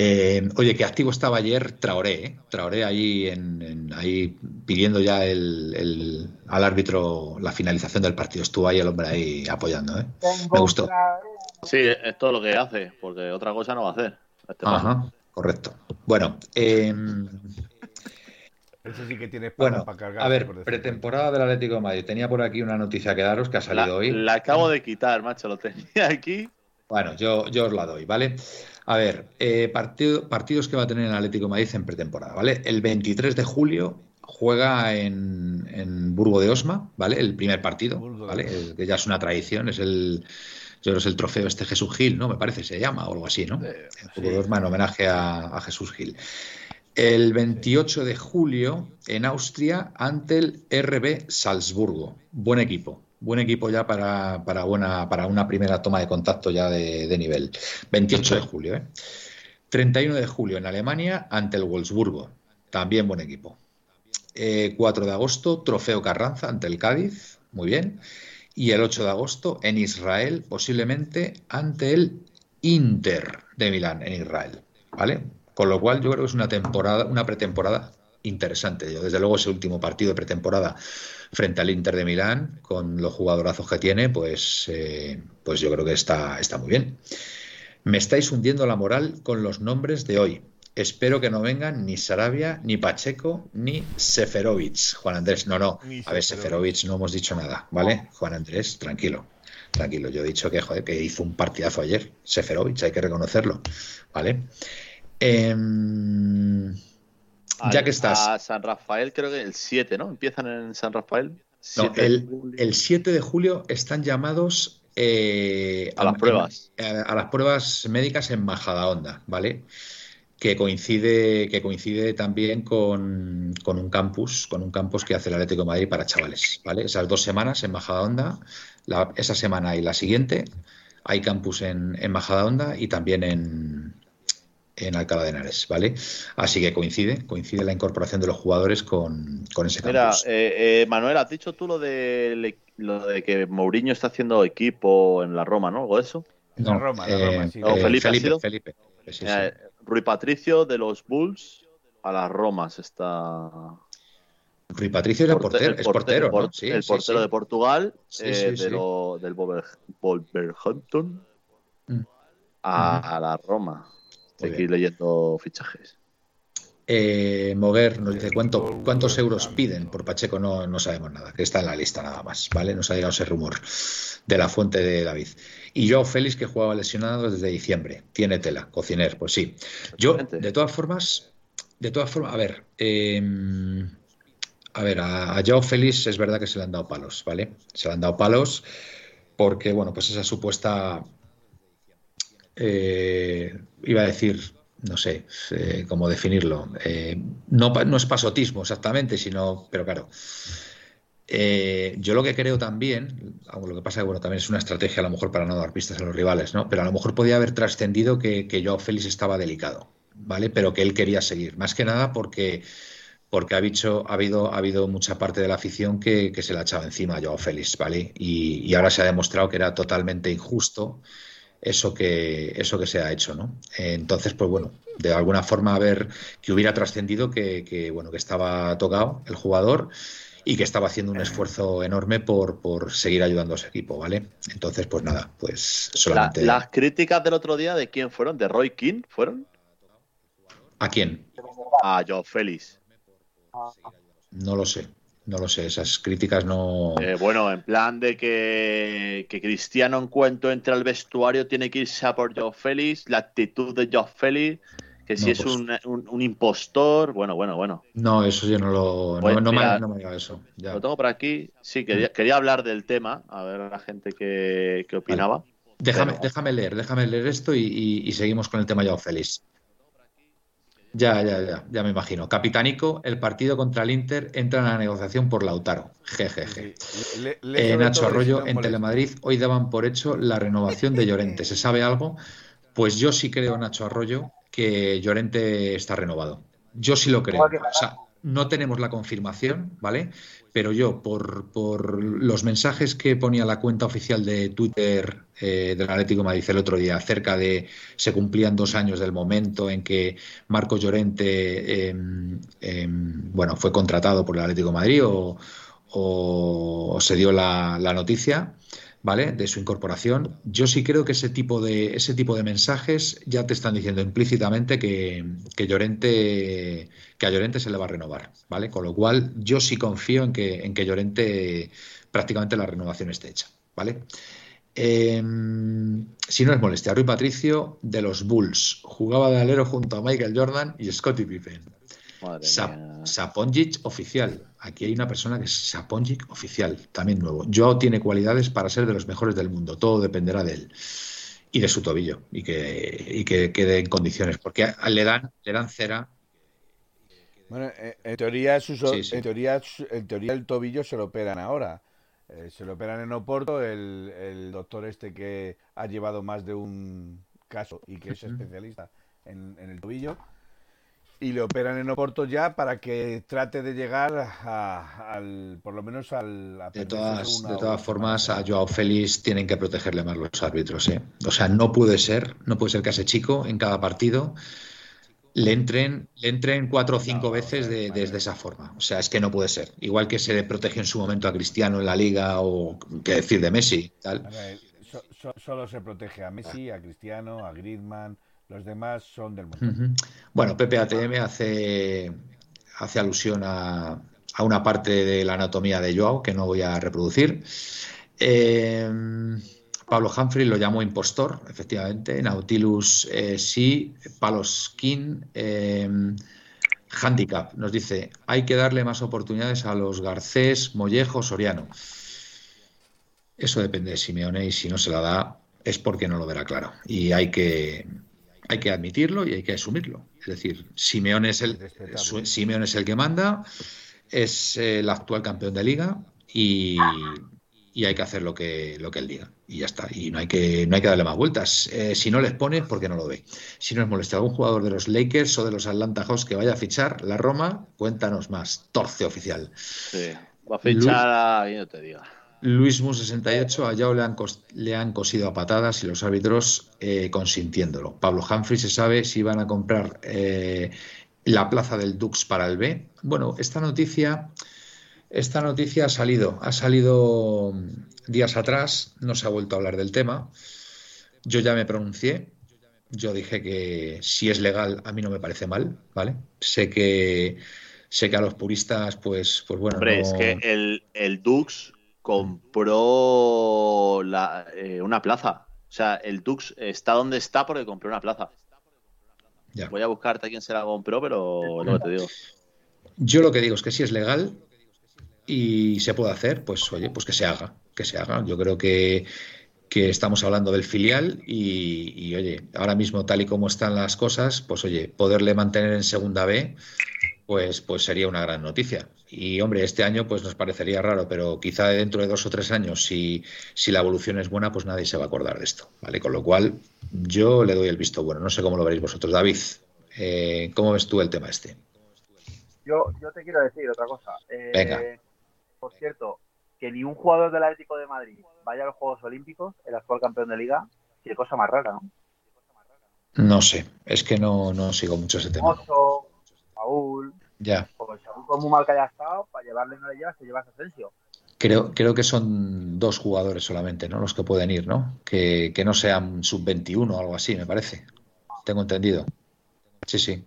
Eh, oye, qué activo estaba ayer Traoré, ¿eh? Traoré ahí, en, ahí pidiendo ya el, al árbitro la finalización del partido. Estuvo ahí el hombre ahí apoyando, ¿eh? Me gustó. Sí, es todo lo que hace, porque otra cosa no va a hacer. Este Ajá, correcto. Bueno, eh, sí que tiene bueno, para cargar. A ver, pretemporada del Atlético de Madrid. Tenía por aquí una noticia que daros que ha salido hoy. La acabo de quitar, macho, lo tenía aquí. Bueno, yo, yo os la doy, ¿vale? A ver, eh, partidos que va a tener el Atlético de Madrid en pretemporada, ¿vale? El 23 de julio juega en, Burgo de Osma, ¿vale? El primer partido, ¿vale? que ya es una tradición, es el, yo creo es el trofeo este Jesús Gil, ¿no? Me parece, se llama, o algo así, ¿no? Burgo de Osma en homenaje a, Jesús Gil. El 28 de julio en Austria ante el RB Salzburgo. Buen equipo, buen equipo ya para, para, buena, para una primera toma de contacto ya de, nivel. 28 de julio. ¿eh? 31 de julio en Alemania ante el Wolfsburgo. También buen equipo. 4 eh, de agosto, Trofeo Carranza ante el Cádiz. Muy bien. Y el 8 de agosto en Israel, posiblemente ante el Inter de Milán en Israel. ¿Vale? Con lo cual yo creo que es una temporada, una pretemporada interesante. Yo, desde luego, ese último partido de pretemporada frente al Inter de Milán, con los jugadorazos que tiene, pues, eh, pues yo creo que está, está muy bien. Me estáis hundiendo la moral con los nombres de hoy. Espero que no vengan ni Sarabia, ni Pacheco, ni Seferovic. Juan Andrés, no, no. A ver, Seferovic no hemos dicho nada, ¿vale? Juan Andrés, tranquilo. Tranquilo, yo he dicho que, joder, que hizo un partidazo ayer. Seferovic, hay que reconocerlo, ¿vale? Eh, ya que estás. A San Rafael, creo que el 7, ¿no? Empiezan en San Rafael. No, el, 7 de julio están llamados eh, a las pruebas. a, las pruebas médicas en Majadahonda, ¿vale? Que coincide, que coincide también con, un campus, con un campus que hace el Atlético de Madrid para chavales, ¿vale? Esas dos semanas en Majadahonda, esa semana y la siguiente, hay campus en, en Majadahonda y también en, en Alcalá de Henares, ¿vale? Así que coincide, coincide la incorporación de los jugadores con, ese cambio. Mira, eh, eh, Manuel, has dicho tú lo de, lo de que Mourinho está haciendo equipo en la Roma, ¿no? ¿Algo de eso? No, la Roma, la Roma, sí. Felipe, Felipe, Rui Patricio de los Bulls a la Roma se está Rui Patricio era portero, es portero, el portero de Portugal, eh, del Wolverhampton mm. a, la Roma. Aquí leyendo fichajes. Eh, Moguer nos dice ¿cuánto, cuántos euros piden por Pacheco. No, no sabemos nada, que está en la lista nada más, ¿vale? Nos ha llegado ese rumor de la fuente de David. Y yo, Félix, que jugaba lesionado desde diciembre. Tiene tela, cociner, pues sí. Yo, de todas formas, de todas formas, a ver, eh, a ver, a, Joe Félix es verdad que se le han dado palos, ¿vale? Se le han dado palos porque, bueno, pues esa supuesta, eh, iba a decir, no sé eh, cómo definirlo, eh, no, es pasotismo exactamente, sino, pero claro, yo lo que creo también, lo que pasa es que, bueno, también es una estrategia a lo mejor para no dar pistas a los rivales, ¿no? Pero a lo mejor podía haber trascendido que, Joao Félix estaba delicado, ¿vale? Pero que él quería seguir, más que nada porque porque ha, ha, habido, ha habido mucha parte de la afición que, se la ha echado encima a Joao Félix, ¿vale? Y, ahora se ha demostrado que era totalmente injusto eso que, eso que se ha hecho, ¿no? Entonces, pues bueno, de alguna forma a ver que hubiera trascendido que, bueno, que estaba tocado el jugador y que estaba haciendo un esfuerzo enorme por, por seguir ayudando a su equipo, ¿vale? Entonces, pues nada, pues solamente... ¿Las críticas del otro día de quién fueron? ¿De Roy King fueron? ¿A quién? A Joao Félix. No lo sé, no lo sé, esas críticas no... Eh, bueno, en plan de que, Cristiano en cuanto entra al vestuario tiene que irse a por Joe Félix, la actitud de Joe Félix, que si es pues un, impostor, bueno, bueno, bueno. No, eso yo no lo... no, no, me, me eso. Lo tengo por aquí, sí, quería, quería hablar del tema, a ver a la gente que, opinaba. Déjame, déjame leer, déjame leer esto y, seguimos con el tema Joe Félix. Ya, ya, ya, ya me imagino. Capitánico, el partido contra el Inter entra en la negociación por Lautaro. Jejeje. Eh, Nacho Arroyo, en Telemadrid, hoy daban por hecho la renovación de Llorente. ¿Se sabe algo? Pues yo sí creo, Nacho Arroyo, que Llorente está renovado. Yo sí lo creo. O sea, no tenemos la confirmación, ¿vale? Pero yo, por, por los mensajes que ponía la cuenta oficial de Twitter eh, del Atlético Madrid el otro día, acerca de se cumplían dos años del momento en que Marco Llorente em, em, bueno, fue contratado por el Atlético Madrid o, se dio la noticia, ¿vale? De su incorporación. Yo sí creo que ese tipo de, ese tipo de mensajes ya te están diciendo implícitamente que, que, Llorente, que a Llorente se le va a renovar, ¿vale? Con lo cual, yo sí confío en que, en que Llorente prácticamente la renovación esté hecha, ¿vale? Em, si no es molestia, Rui Patricio de los Bulls jugaba de alero junto a Michael Jordan y Scottie Pippen. Saponjic oficial. Aquí hay una persona que es Saponjic oficial, también nuevo. Joao tiene cualidades para ser de los mejores del mundo. Todo dependerá de él y de su tobillo y que, que quede en condiciones, porque le dan, le dan cera. Bueno, eh, en teoría, En, teoría, en teoría el tobillo se lo operan ahora. Eh, se lo operan en Oporto, el, el doctor este que ha llevado más de un caso y que es especialista en, en el tobillo y le operan en Oporto ya para que trate de llegar al, por lo menos al... de todas, de todas formas, a Joao Félix tienen que protegerle más los árbitros. ¿eh? O sea, no puede ser, no puede ser que a ese chico en cada partido le entren, le entren cuatro o cinco veces de, desde esa forma. O sea, es que no puede ser. Igual que se le protege en su momento a Cristiano en la liga o qué decir de Messi. Tal. solo se protege a Messi, a Cristiano, a Griezmann los demás son del mundo. Bueno, PPATM hace, hace alusión a, una parte de la anatomía de Joao que no voy a reproducir. Eh, Pablo Humphrey lo llamó impostor, efectivamente. Nautilus eh, sí. Palos King. Eh, handicap nos dice: hay que darle más oportunidades a los Garcés, Mollejo, Soriano. Eso depende de Simeone y si no se la da es porque no lo verá claro. Y hay que, hay que admitirlo y hay que asumirlo. Es decir, Simeone es el, es el que manda, es el actual campeón de liga y, y hay que hacer lo que, lo que él diga. Y ya está. Y no hay que, no hay que darle más vueltas. Eh, si no les pone, porque no lo ve. Si nos molesta algún jugador de los Lakers o de los Atlanta Hawks que vaya a fichar la Roma, cuéntanos más. Torce oficial. Sí, va a fichar a... Yo te diga. Luis Mu 68, a Yao le han, le han cosido a patadas y los árbitros eh, consintiéndolo. Pablo Humphrey se sabe si van a comprar eh, la plaza del Dux para el B. Bueno, esta noticia esta noticia ha salido, ha salido días atrás, no se ha vuelto a hablar del tema. Yo ya me pronuncié, yo dije que si es legal a mí no me parece mal, ¿vale? Sé que sé que a los puristas, pues, pues bueno. Hombre, es que el, el Dux compró la, eh, una plaza. O sea, el Dux está donde está porque compró una plaza. Ya. Voy a buscarte a quién se la compró, pero que te digo. Yo lo que digo es que si es legal, y se puede hacer, pues oye, pues que se haga, que se haga. Yo creo que, estamos hablando del filial y, oye, ahora mismo tal y como están las cosas, pues oye, poderle mantener en segunda B, pues, pues sería una gran noticia. Y hombre, este año pues nos parecería raro, pero quizá dentro de dos o tres años, si, si la evolución es buena, pues nadie se va a acordar de esto, ¿vale? Con lo cual, yo le doy el visto bueno. No sé cómo lo veréis vosotros. David, eh, ¿cómo ves tú el tema este? Yo, yo te quiero decir otra cosa. Eh, Venga por cierto, que ni un jugador del Atlético de Madrid vaya a los Juegos Olímpicos, el actual campeón de liga, qué cosa más rara, ¿no? No sé, es que no, no sigo mucho ese tema. Oso, Saúl. Ya. Saúl, muy mal que haya estado, para llevarle no le lleva, se lleva a Asensio. Creo, creo que son dos jugadores solamente, ¿no? Los que pueden ir, ¿no? Que, que no sean sub-21 o algo así, me parece. Tengo entendido. Sí, sí.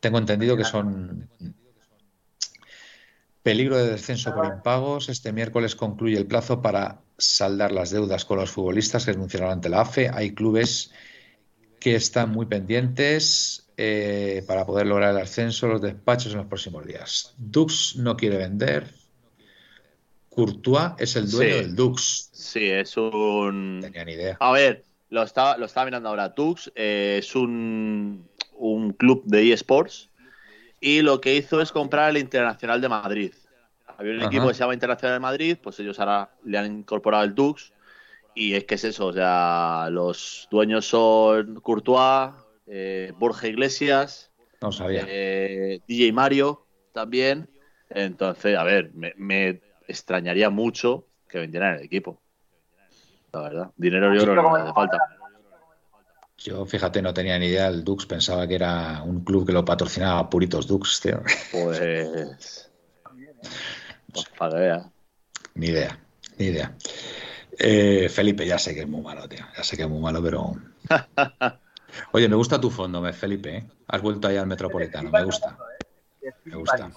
Tengo entendido que son Peligro de descenso por impagos. Este miércoles concluye el plazo para saldar las deudas con los futbolistas que renunciaron ante la AFE. Hay clubes que están muy pendientes eh, para poder lograr el ascenso, los despachos en los próximos días. Dux no quiere vender. Courtois es el dueño del Dux. Sí, es un. Tenía ni idea. A ver, lo estaba, lo estaba mirando ahora. Dux eh, es un, un club de eSports y lo que hizo es comprar el Internacional de Madrid. Había un equipo que se llama Internacional de Madrid, pues ellos ahora le han incorporado el Dux y es que es eso, o sea, los dueños son Courtois, eh, Borja Iglesias, no sabía. Eh, DJ Mario también. Entonces, a ver, me, extrañaría mucho que vendieran el equipo. La verdad, dinero yo creo que no hace falta. Yo, fíjate, no tenía ni idea del Dux, pensaba que era un club que lo patrocinaba Puritos Dux, tío. Pues. pues para Ni idea, ni idea. Eh, Felipe, ya sé que es muy malo, tío. Ya sé que es muy malo, pero. Oye, me gusta tu fondo, Felipe. ¿eh? Has vuelto ahí al Metropolitano, me gusta. Me gusta.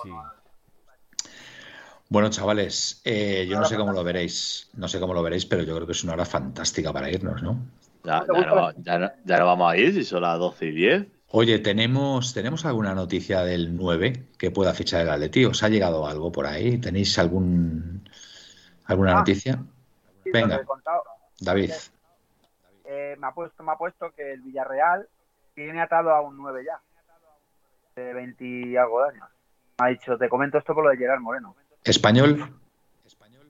Bueno, chavales, eh, yo no sé cómo lo veréis. No sé cómo lo veréis, pero yo creo que es una hora fantástica para irnos, ¿no? Ya, no, vamos a ir si son las 12 y 10. Oye, ¿tenemos, ¿tenemos alguna noticia del 9 que pueda fichar el Atleti? ¿Os ha llegado algo por ahí? ¿Tenéis algún alguna ah, noticia? Venga, David. Eh, me, ha puesto, me ha puesto que el Villarreal tiene atado a un 9 ya, de 20 y algo de años. Me ha dicho, te comento esto por lo de Gerard Moreno. ¿Español?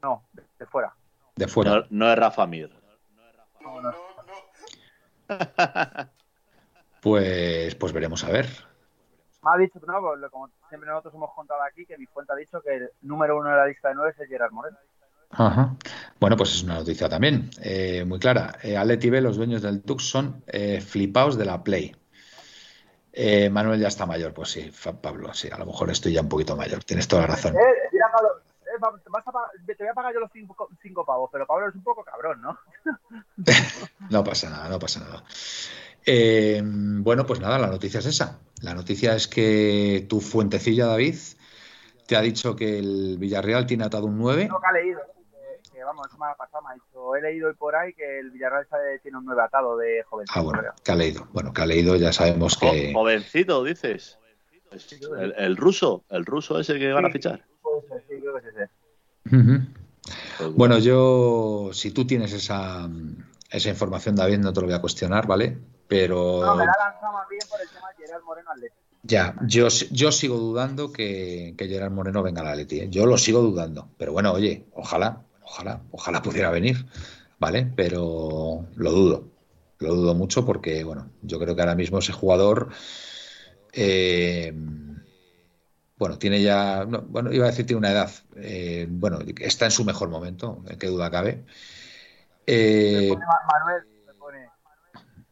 No, de, fuera. De fuera. No, es Rafa Mir. No, no, pues, pues veremos a ver. Me ha dicho, no, pues, como siempre nosotros hemos contado aquí, que mi fuente ha dicho que el número uno de la lista de nueve es Gerard Moreno. Ajá. Bueno, pues es una noticia también eh, muy clara. Eh, Aleti B, los dueños del Tux son eh, flipaos de la Play. Eh, Manuel ya está mayor, pues sí, Pablo, sí, a lo mejor estoy ya un poquito mayor, tienes toda la razón. te voy a pagar yo los cinco, cinco pavos, pero Pablo es un poco cabrón, ¿no? no pasa nada, no pasa nada. Eh, bueno, pues nada, la noticia es esa. La noticia es que tu fuentecilla, David, te ha dicho que el Villarreal tiene atado un 9. No, que ha leído. Vamos, eso me ha pasado, me ha dicho, he leído hoy por ahí que el Villarreal tiene un 9 atado de joven. Ah, bueno, que ha leído. Bueno, que ha leído, ya sabemos que... Jovencito, dices. El, ruso, el ruso ese que van a fichar. Sí, creo que es ese. Pues bueno, yo, si tú tienes esa, esa información, David, no te lo voy a cuestionar, ¿vale? Pero. No, me la lanzado más bien por el tema de Gerard Moreno. Ya, yo, yo sigo dudando que, que Gerard Moreno venga a la Atleti. ¿eh? Yo lo sigo dudando. Pero bueno, oye, ojalá, ojalá, ojalá pudiera venir, ¿vale? Pero lo dudo, lo dudo mucho porque, bueno, yo creo que ahora mismo ese jugador, eh, bueno, tiene ya, bueno, iba a decir tiene una edad, eh, bueno, está en su mejor momento, en qué duda cabe. Eh, Manuel,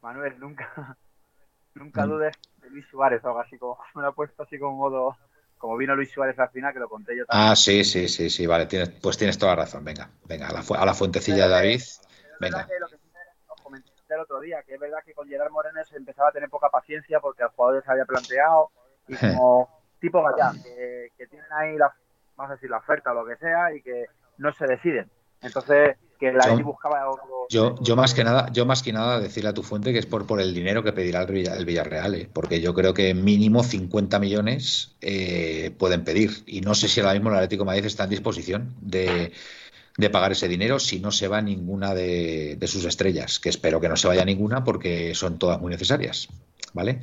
Manuel, nunca, nunca mm. dudes de Luis Suárez o algo así, como me lo ha puesto así como modo como vino Luis Suárez al final, que lo conté yo también. Ah, sí, sí, sí, sí, vale, tienes, pues tienes toda la razón. Venga, venga, a la, a la fuentecilla de David. Venga. lo que os comenté el otro día, que es verdad que con Gerard Moreno se empezaba a tener poca paciencia porque el jugador se había planteado y como tipo Gallán, que, que tienen ahí la, vamos a decir, la oferta o lo que sea y que no se deciden. Entonces, que la yo, buscaba yo, yo más que nada, yo más que nada decirle a tu fuente que es por, por el dinero que pedirá el, Villarreal, ¿eh? porque yo creo que mínimo 50 millones eh, pueden pedir. Y no sé si ahora mismo el Atlético de Madrid está en disposición de, pagar ese dinero si no se va ninguna de, sus estrellas, que espero que no se vaya ninguna porque son todas muy necesarias. ¿Vale?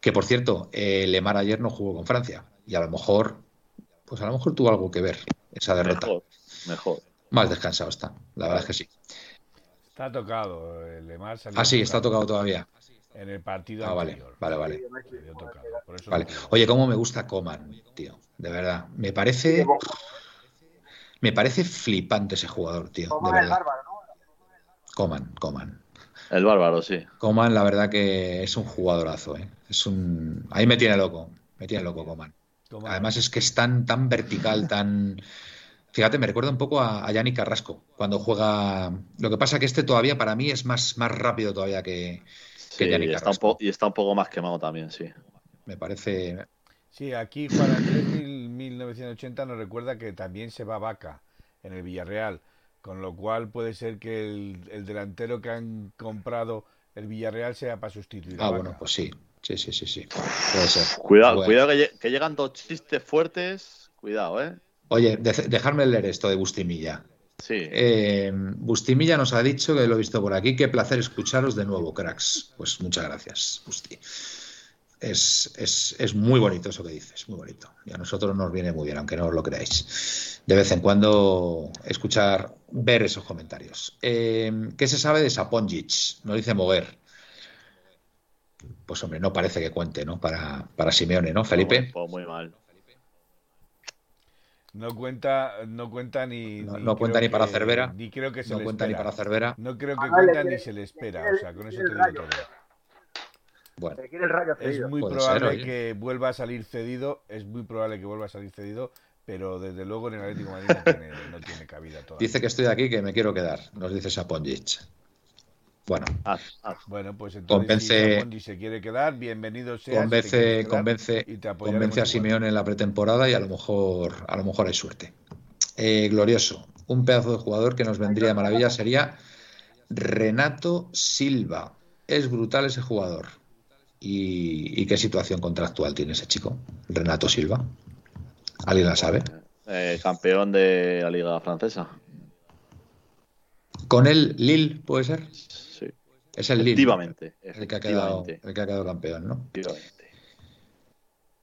Que por cierto, eh, Lemar ayer no jugó con Francia y a lo mejor, pues a lo mejor tuvo algo que ver esa derrota. Mejor, mejor. Más descansado está, la verdad es que sí. Está tocado, el Lemar Ah, sí, está tocado todavía. En el partido ah, vale, vale, vale. vale. Oye, cómo me gusta Coman, tío, de verdad. Me parece... Me parece flipante ese jugador, tío, de verdad. Coman, Coman. El bárbaro, sí. Coman, la verdad que es un jugadorazo, ¿eh? Es un... Ahí me tiene loco, me tiene loco Coman. Además es que es tan, tan vertical, tan... Fíjate, me recuerda un poco a, Yanni Carrasco cuando juega. Lo que pasa que este todavía para mí es más, más rápido todavía que, que Yanni Carrasco. y está un poco más quemado también, sí. Me parece. Sí, aquí Juan Andrés 1980 nos recuerda que también se va Vaca en el Villarreal, con lo cual puede ser que el, delantero que han comprado el Villarreal sea para sustituir. Ah, bueno, pues sí. Sí, sí, sí, sí. Puede ser. Cuidado, cuidado que, que llegan dos chistes fuertes. Cuidado, ¿eh? Oye, dejarme leer esto de Bustimilla. Sí. Eh, Bustimilla nos ha dicho, que lo he visto por aquí, qué placer escucharos de nuevo, cracks. Pues muchas gracias, Busti. Es, es, muy bonito eso que dices, muy bonito. Y a nosotros nos viene muy bien, aunque no os lo creáis. De vez en cuando escuchar, ver esos comentarios. Eh, ¿Qué se sabe de Saponjic? Nos dice Moguer. Pues hombre, no parece que cuente, ¿no? Para, para Simeone, ¿no, Felipe? Pues muy mal. No cuenta, no cuenta ni. No, cuenta ni para Cervera. Ni creo que se no cuenta ni para Cervera. No creo que cuenta ni se le espera. O sea, con eso te digo todo. Bueno, es muy probable que vuelva a salir cedido. Es muy probable que vuelva a salir cedido. Pero desde luego en el Atlético de Madrid no tiene, no tiene cabida todavía. Dice que estoy aquí, que me quiero quedar. Nos dice Saponjic. Bueno, ah, ah. bueno, pues entonces convence, si se quiere quedar, bienvenido sea. Convence, convence, convence a Simeone en la pretemporada y a lo mejor, a lo mejor hay suerte. Eh, glorioso, un pedazo de jugador que nos vendría de maravilla sería Renato Silva. Es brutal ese jugador. ¿Y, qué situación contractual tiene ese chico, Renato Silva? ¿Alguien la sabe? Eh, campeón de la Liga Francesa. ¿Con el Lille puede ser? Es el Efectivamente. El, que ha quedado, el que ha quedado campeón, ¿no? Efectivamente.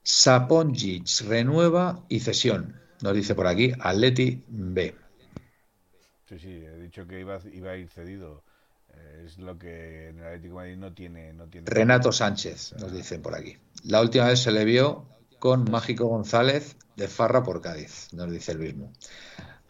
Saponjic renueva y cesión. Nos dice por aquí Atleti B. Sí, sí, he dicho que iba, iba a ir cedido. Eh, es lo que en el Atlético Madrid no tiene, no tiene. Renato Sánchez, nos dicen por aquí. La última vez se le vio con Mágico González de Farra por Cádiz, nos dice el mismo.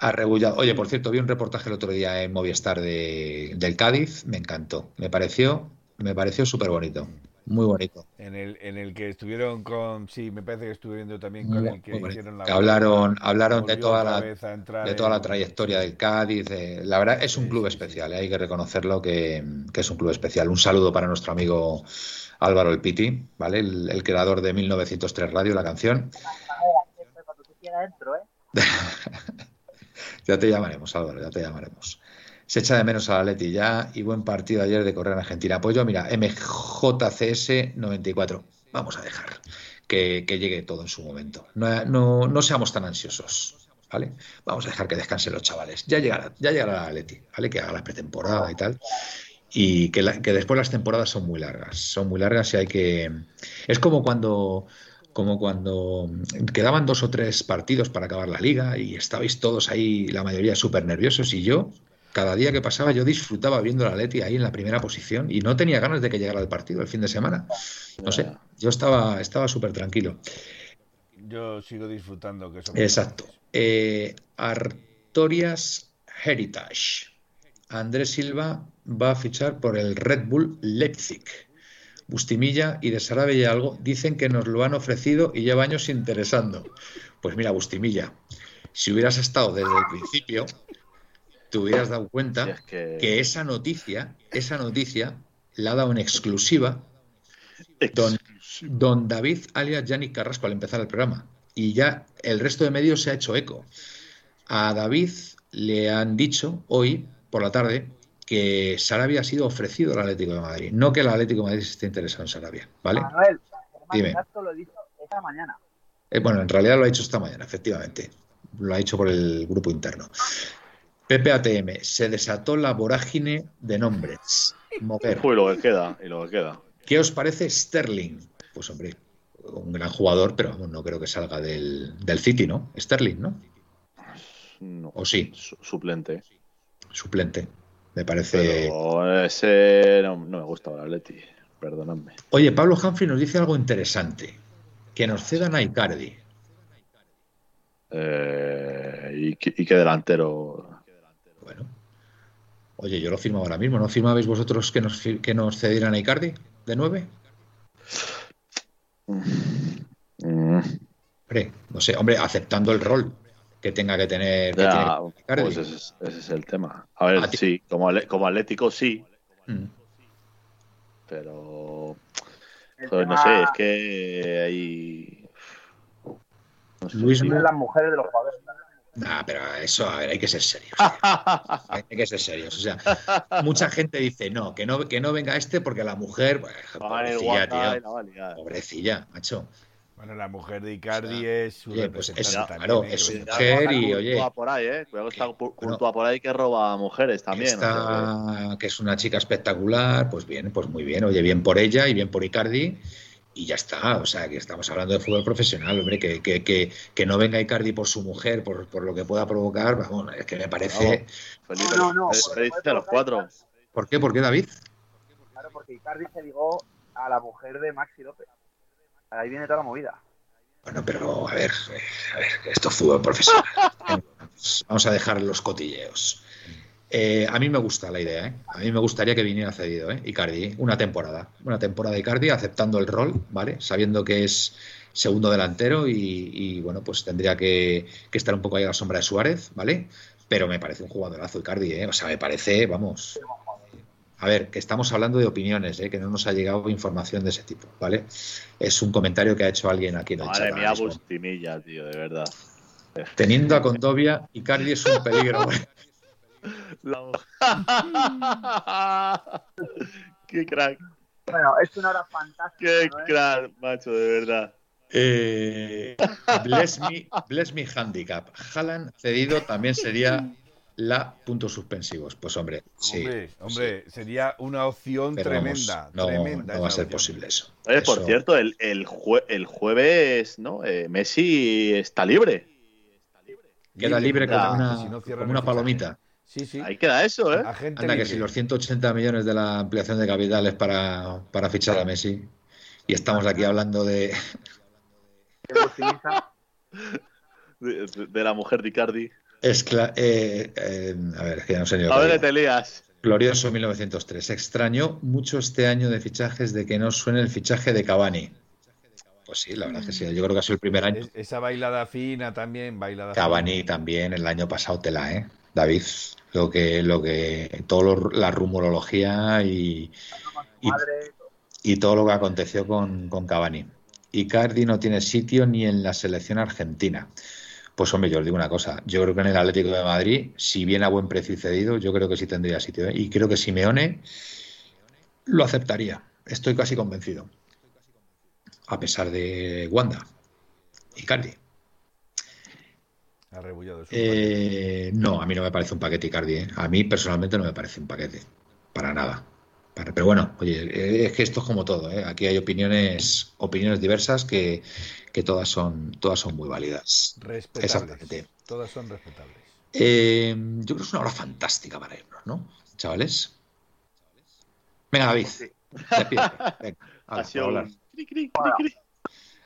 Arrebullado. Oye, por cierto, vi un reportaje el otro día en Movistar de, del Cádiz, me encantó. Me pareció, me pareció súper bonito. Muy bonito. En el, en el que estuvieron con, sí, me parece que estuve viendo también con el que hicieron la hablaron, hablaron de toda la, de toda la trayectoria del Cádiz. la verdad es un club especial, ¿eh? hay que reconocerlo que, es un club especial. Un saludo para nuestro amigo Álvaro El Piti, ¿vale? El, creador de 1903 Radio, la canción. Ya te llamaremos, Álvaro, ya te llamaremos. Se echa de menos a la Leti ya y buen partido ayer de correr en Argentina. Apoyo, mira, MJCS 94. Vamos a dejar que, llegue todo en su momento. No, seamos tan ansiosos, ¿vale? Vamos a dejar que descansen los chavales. Ya llegará, ya llegará la Leti, ¿vale? Que haga la pretemporada y tal. Y que, que después las temporadas son muy largas. Son muy largas y hay que. Es como cuando como cuando quedaban dos o tres partidos para acabar la liga y estabais todos ahí, la mayoría súper nerviosos y yo, cada día que pasaba, yo disfrutaba viendo la Leti ahí en la primera posición y no tenía ganas de que llegara el partido el fin de semana. No sé, yo estaba estaba súper tranquilo. Yo sigo disfrutando que Exacto. Eh, Artorias Heritage. Andrés Silva va a fichar por el Red Bull Leipzig. Bustimilla y de Sarabia y algo dicen que nos lo han ofrecido y lleva años interesando. Pues mira, Bustimilla, si hubieras estado desde el principio, te hubieras dado cuenta que... esa noticia, esa noticia la ha dado en exclusiva don, don, David alias Yannick Carrasco al empezar el programa. Y ya el resto de medios se ha hecho eco. A David le han dicho hoy por la tarde que Sarabia ha sido ofrecido al Atlético de Madrid, no que el Atlético de Madrid esté interesado en Sarabia, ¿vale? Manuel, Dime. lo he dicho esta mañana. Eh, bueno, en realidad lo ha hecho esta mañana, efectivamente. Lo ha hecho por el grupo interno. PPATM, se desató la vorágine de nombres. Mover. Y lo que queda, y lo que queda. ¿Qué os parece Sterling? Pues hombre, un gran jugador, pero no creo que salga del, del City, ¿no? Sterling, ¿no? No. ¿O sí? Suplente. Suplente. Me parece. ese no, me gusta ahora, Leti. Perdóname. Oye, Pablo Humphrey nos dice algo interesante. Que nos cedan a Icardi. Eh, ¿y, qué, delantero? Bueno. Oye, yo lo firmo ahora mismo. ¿No firmabais vosotros que nos, que nos cedieran a Icardi de nueve? Mm. Hombre, no sé, hombre, aceptando el rol que tenga que tener. pues ese es, el tema. A ver, sí, como, como Atlético sí. Mm. Pero. no sé, es que hay. No sé, Luis las mujeres de los jugadores. Nah, pero eso, a ver, hay que ser serios. hay que ser serios. O sea, mucha gente dice, no, que no, que no venga este porque la mujer, pues, pobrecilla, tío. Pobrecilla, macho. Bueno, la mujer de Icardi es su pues es, claro, es su mujer y oye. por ahí, ¿eh? Cuidado que está junto por ahí que roba mujeres también. que es una chica espectacular, pues bien, pues muy bien. Oye, bien por ella y bien por Icardi y ya está. O sea, que estamos hablando de fútbol profesional, hombre, que, que, que, que no venga Icardi por su mujer, por, por, lo que pueda provocar, vamos, es que me parece. No, no, no. a los cuatro. ¿Por qué? ¿Por qué, David? Claro, porque Icardi se ligó a la mujer de Maxi López. Ahí viene toda la movida. Bueno, pero a ver, a ver, esto es fútbol profesional. Vamos a dejar los cotilleos. Eh, a mí me gusta la idea, ¿eh? A mí me gustaría que viniera cedido, ¿eh? Icardi, una temporada. Una temporada de Icardi aceptando el rol, ¿vale? Sabiendo que es segundo delantero y, bueno, pues tendría que, que, estar un poco ahí a la sombra de Suárez, ¿vale? Pero me parece un jugadorazo Icardi, ¿eh? O sea, me parece, vamos, a ver, que estamos hablando de opiniones, ¿eh? que no nos ha llegado información de ese tipo, ¿vale? Es un comentario que ha hecho alguien aquí en el Madre mía, Bustimilla, tío, de verdad. Teniendo a Condovia, Icardi es un peligro. Qué crack. Bueno, es una hora fantástica. Qué crack, macho, de verdad. Eh, bless, me, bless me handicap. Haaland cedido también sería la puntos suspensivos. Pues hombre, sí. Hombre, sería una opción tremenda. no, tremenda no va a ser posible eso. por cierto, el, el, el jueves, ¿no? Eh, Messi está libre. Queda libre como una, una palomita. Sí, sí. Ahí queda eso, ¿eh? Anda, que si los 180 millones de la ampliación de capitales para, para fichar a Messi y estamos aquí hablando de... de, de la mujer de Icardi. Es eh, eh, a ver, que no sé ni A ver, te lías. Glorioso 1903. Extrañó mucho este año de fichajes de que no suene el fichaje de Cavani. Pues sí, la verdad que sí. Yo creo que ha sido el primer año. esa bailada fina también, bailada Cavani también, el año pasado tela, ¿eh? David, lo que, lo que, todo la rumorología y, y, todo lo que aconteció con, con Cavani. Icardi no tiene sitio ni en la selección argentina. Pues hombre, yo os digo una cosa, yo creo que en el Atlético de Madrid, si viene a buen precio y cedido, yo creo que sí tendría sitio. ¿eh? Y creo que Simeone lo aceptaría, estoy casi convencido. A pesar de Wanda y Cardi. Eh, no, a mí no me parece un paquete Icardi. ¿eh? A mí personalmente no me parece un paquete. Para nada. Pero bueno, oye, es que esto es como todo, ¿eh? aquí hay opiniones, opiniones diversas que, que todas son, todas son muy válidas. Respetables. Todas son respetables. Eh, yo creo que es una hora fantástica para irnos, ¿no? Chavales. Venga, David. Venga,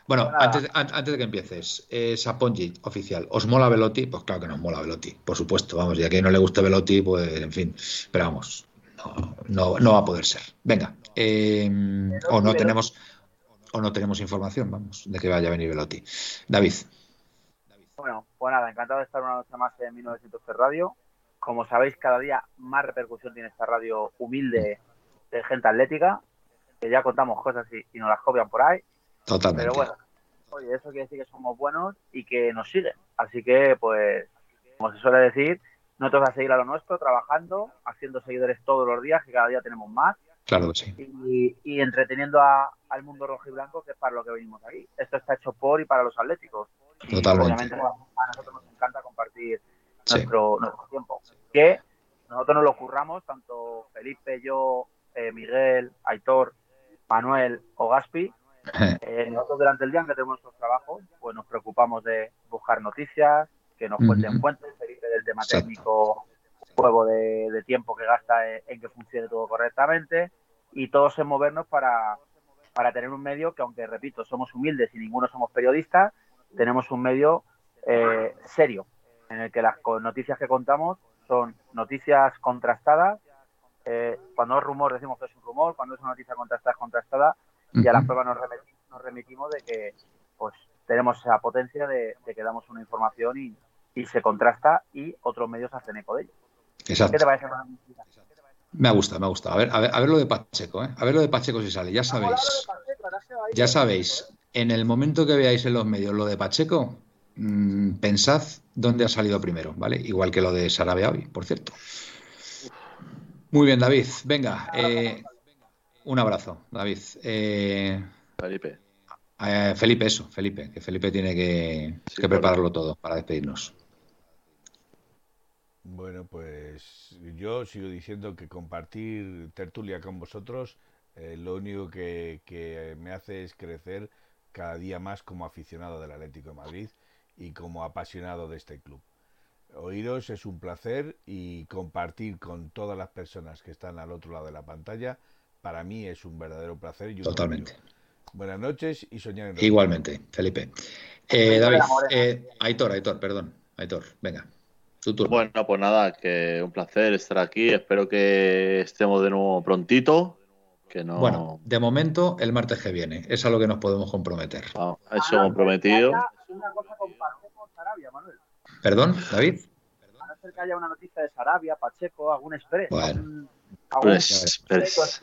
Bueno, antes, antes, de que empieces, eh, Sapongi, oficial, ¿os mola Velotti? Pues claro que nos mola Velotti, por supuesto, vamos, ya que no le guste Velotti, pues en fin, pero vamos, no, no, va a poder ser. Venga, eh, o no tenemos o no tenemos información, vamos, de que vaya a venir Velotti. David. Bueno, pues nada, encantado de estar una noche más en 1900 Radio. Como sabéis, cada día más repercusión tiene esta radio humilde de gente atlética, que ya contamos cosas y, nos las copian por ahí. Totalmente. Pero bueno, oye, eso quiere decir que somos buenos y que nos siguen. Así que, pues, como se suele decir, nosotros a seguir a lo nuestro, trabajando, haciendo seguidores todos los días, que cada día tenemos más. Claro que sí. Y, entreteniendo al mundo rojo y blanco, que es para lo que venimos aquí. Esto está hecho por y para los atléticos. Totalmente. obviamente a nosotros nos encanta compartir nuestro, nuestro tiempo. Que nosotros nos lo curramos, tanto Felipe, yo, eh, Miguel, Aitor, Manuel o Gaspi. Eh, nosotros durante el día que tenemos nuestros trabajos, pues nos preocupamos de buscar noticias, que nos cuenten fuentes, Felipe del tema técnico, juego de, tiempo que gasta en, que funcione todo correctamente y todos en movernos para, para tener un medio que, aunque repito, somos humildes y ninguno somos periodistas, tenemos un medio eh, serio en el que las noticias que contamos son noticias contrastadas eh, cuando es rumor decimos que es un rumor, cuando es una noticia contrastada es contrastada y a la prueba nos remitimos, de que pues tenemos esa potencia de, que damos una información y, se contrasta y otros medios hacen eco de ello. Exacto. ¿Qué te parece? Me ha gustado, me ha gustado. A ver, a ver, a ver lo de Pacheco, ¿eh? A ver lo de Pacheco si sale. Ya sabéis. Ya sabéis. En el momento que veáis en los medios lo de Pacheco, mm, pensad dónde ha salido primero, ¿vale? Igual que lo de Sarabia hoy, por cierto. Muy bien, David. Venga, eh, un abrazo, David. Eh, Felipe. Eh, Felipe, eso, Felipe, que Felipe tiene que, prepararlo todo para despedirnos. Bueno, pues yo sigo diciendo que compartir tertulia con vosotros lo único que, que, me hace es crecer cada día más como aficionado del Atlético de Madrid y como apasionado de este club oíros es un placer y compartir con todas las personas que están al otro lado de la pantalla, para mí es un verdadero placer. Y Totalmente. Buenas noches y soñar en Igualmente, Felipe. Eh, David, eh, Aitor, Aitor, perdón. Aitor, venga. Tu turno. Bueno, pues nada, que un placer estar aquí. Espero que estemos de nuevo prontito. Que no... Bueno, de momento el martes que viene. Es a lo que nos podemos comprometer. Ah, eso comprometido. Una cosa con Sarabia, Manuel. Perdón, David. A no ser que haya una noticia de Sarabia, Pacheco, algún express. Bueno. Algún, express.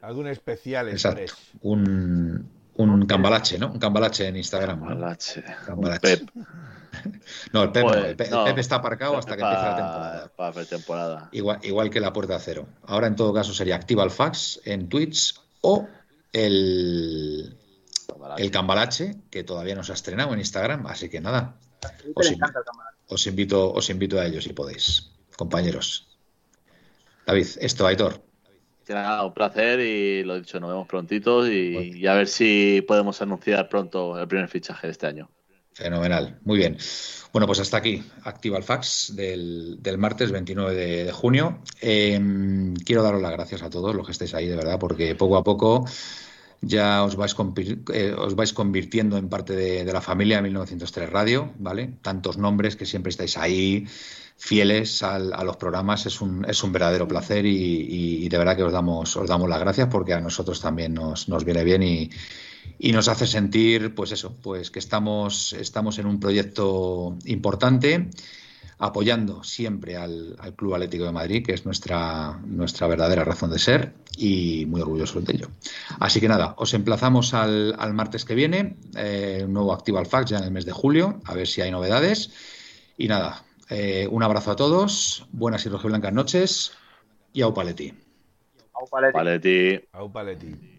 algún especial express. Un, un cambalache, ¿no? Un cambalache en Instagram. Cambalache. cambalache. No, el Pep, el, Pep, está aparcado hasta que empiece la temporada. Para. Igual, igual que la puerta cero. Ahora, en todo caso, sería activa el fax en Twitch o el, el cambalache, que todavía no se ha estrenado en Instagram. Así que nada, os, invito, os invito a ellos si podéis, compañeros. David, esto, Aitor. un placer y lo dicho, nos vemos prontito y, a ver si podemos anunciar pronto el primer fichaje de este año. Fenomenal, muy bien. Bueno, pues hasta aquí, activa el fax del, martes 29 de, junio. Em, quiero daros las gracias a todos los que estéis ahí, de verdad, porque poco a poco ya os vais, eh, os vais convirtiendo en parte de, la familia de 1903 Radio, ¿vale? Tantos nombres que siempre estáis ahí, fieles a los programas, es un, es un verdadero placer y, de verdad que os damos, os damos las gracias porque a nosotros también nos, nos viene bien y, y nos hace sentir, pues eso, pues que estamos, estamos en un proyecto importante apoyando siempre al, Club Atlético de Madrid, que es nuestra, nuestra verdadera razón de ser y muy orgullosos de ello. Así que nada, os emplazamos al, martes que viene, eh, un nuevo Activa al Fax ya en el mes de julio, a ver si hay novedades. Y nada, eh, un abrazo a todos, buenas y blancas noches y au paleti. Au paleti. Au paleti.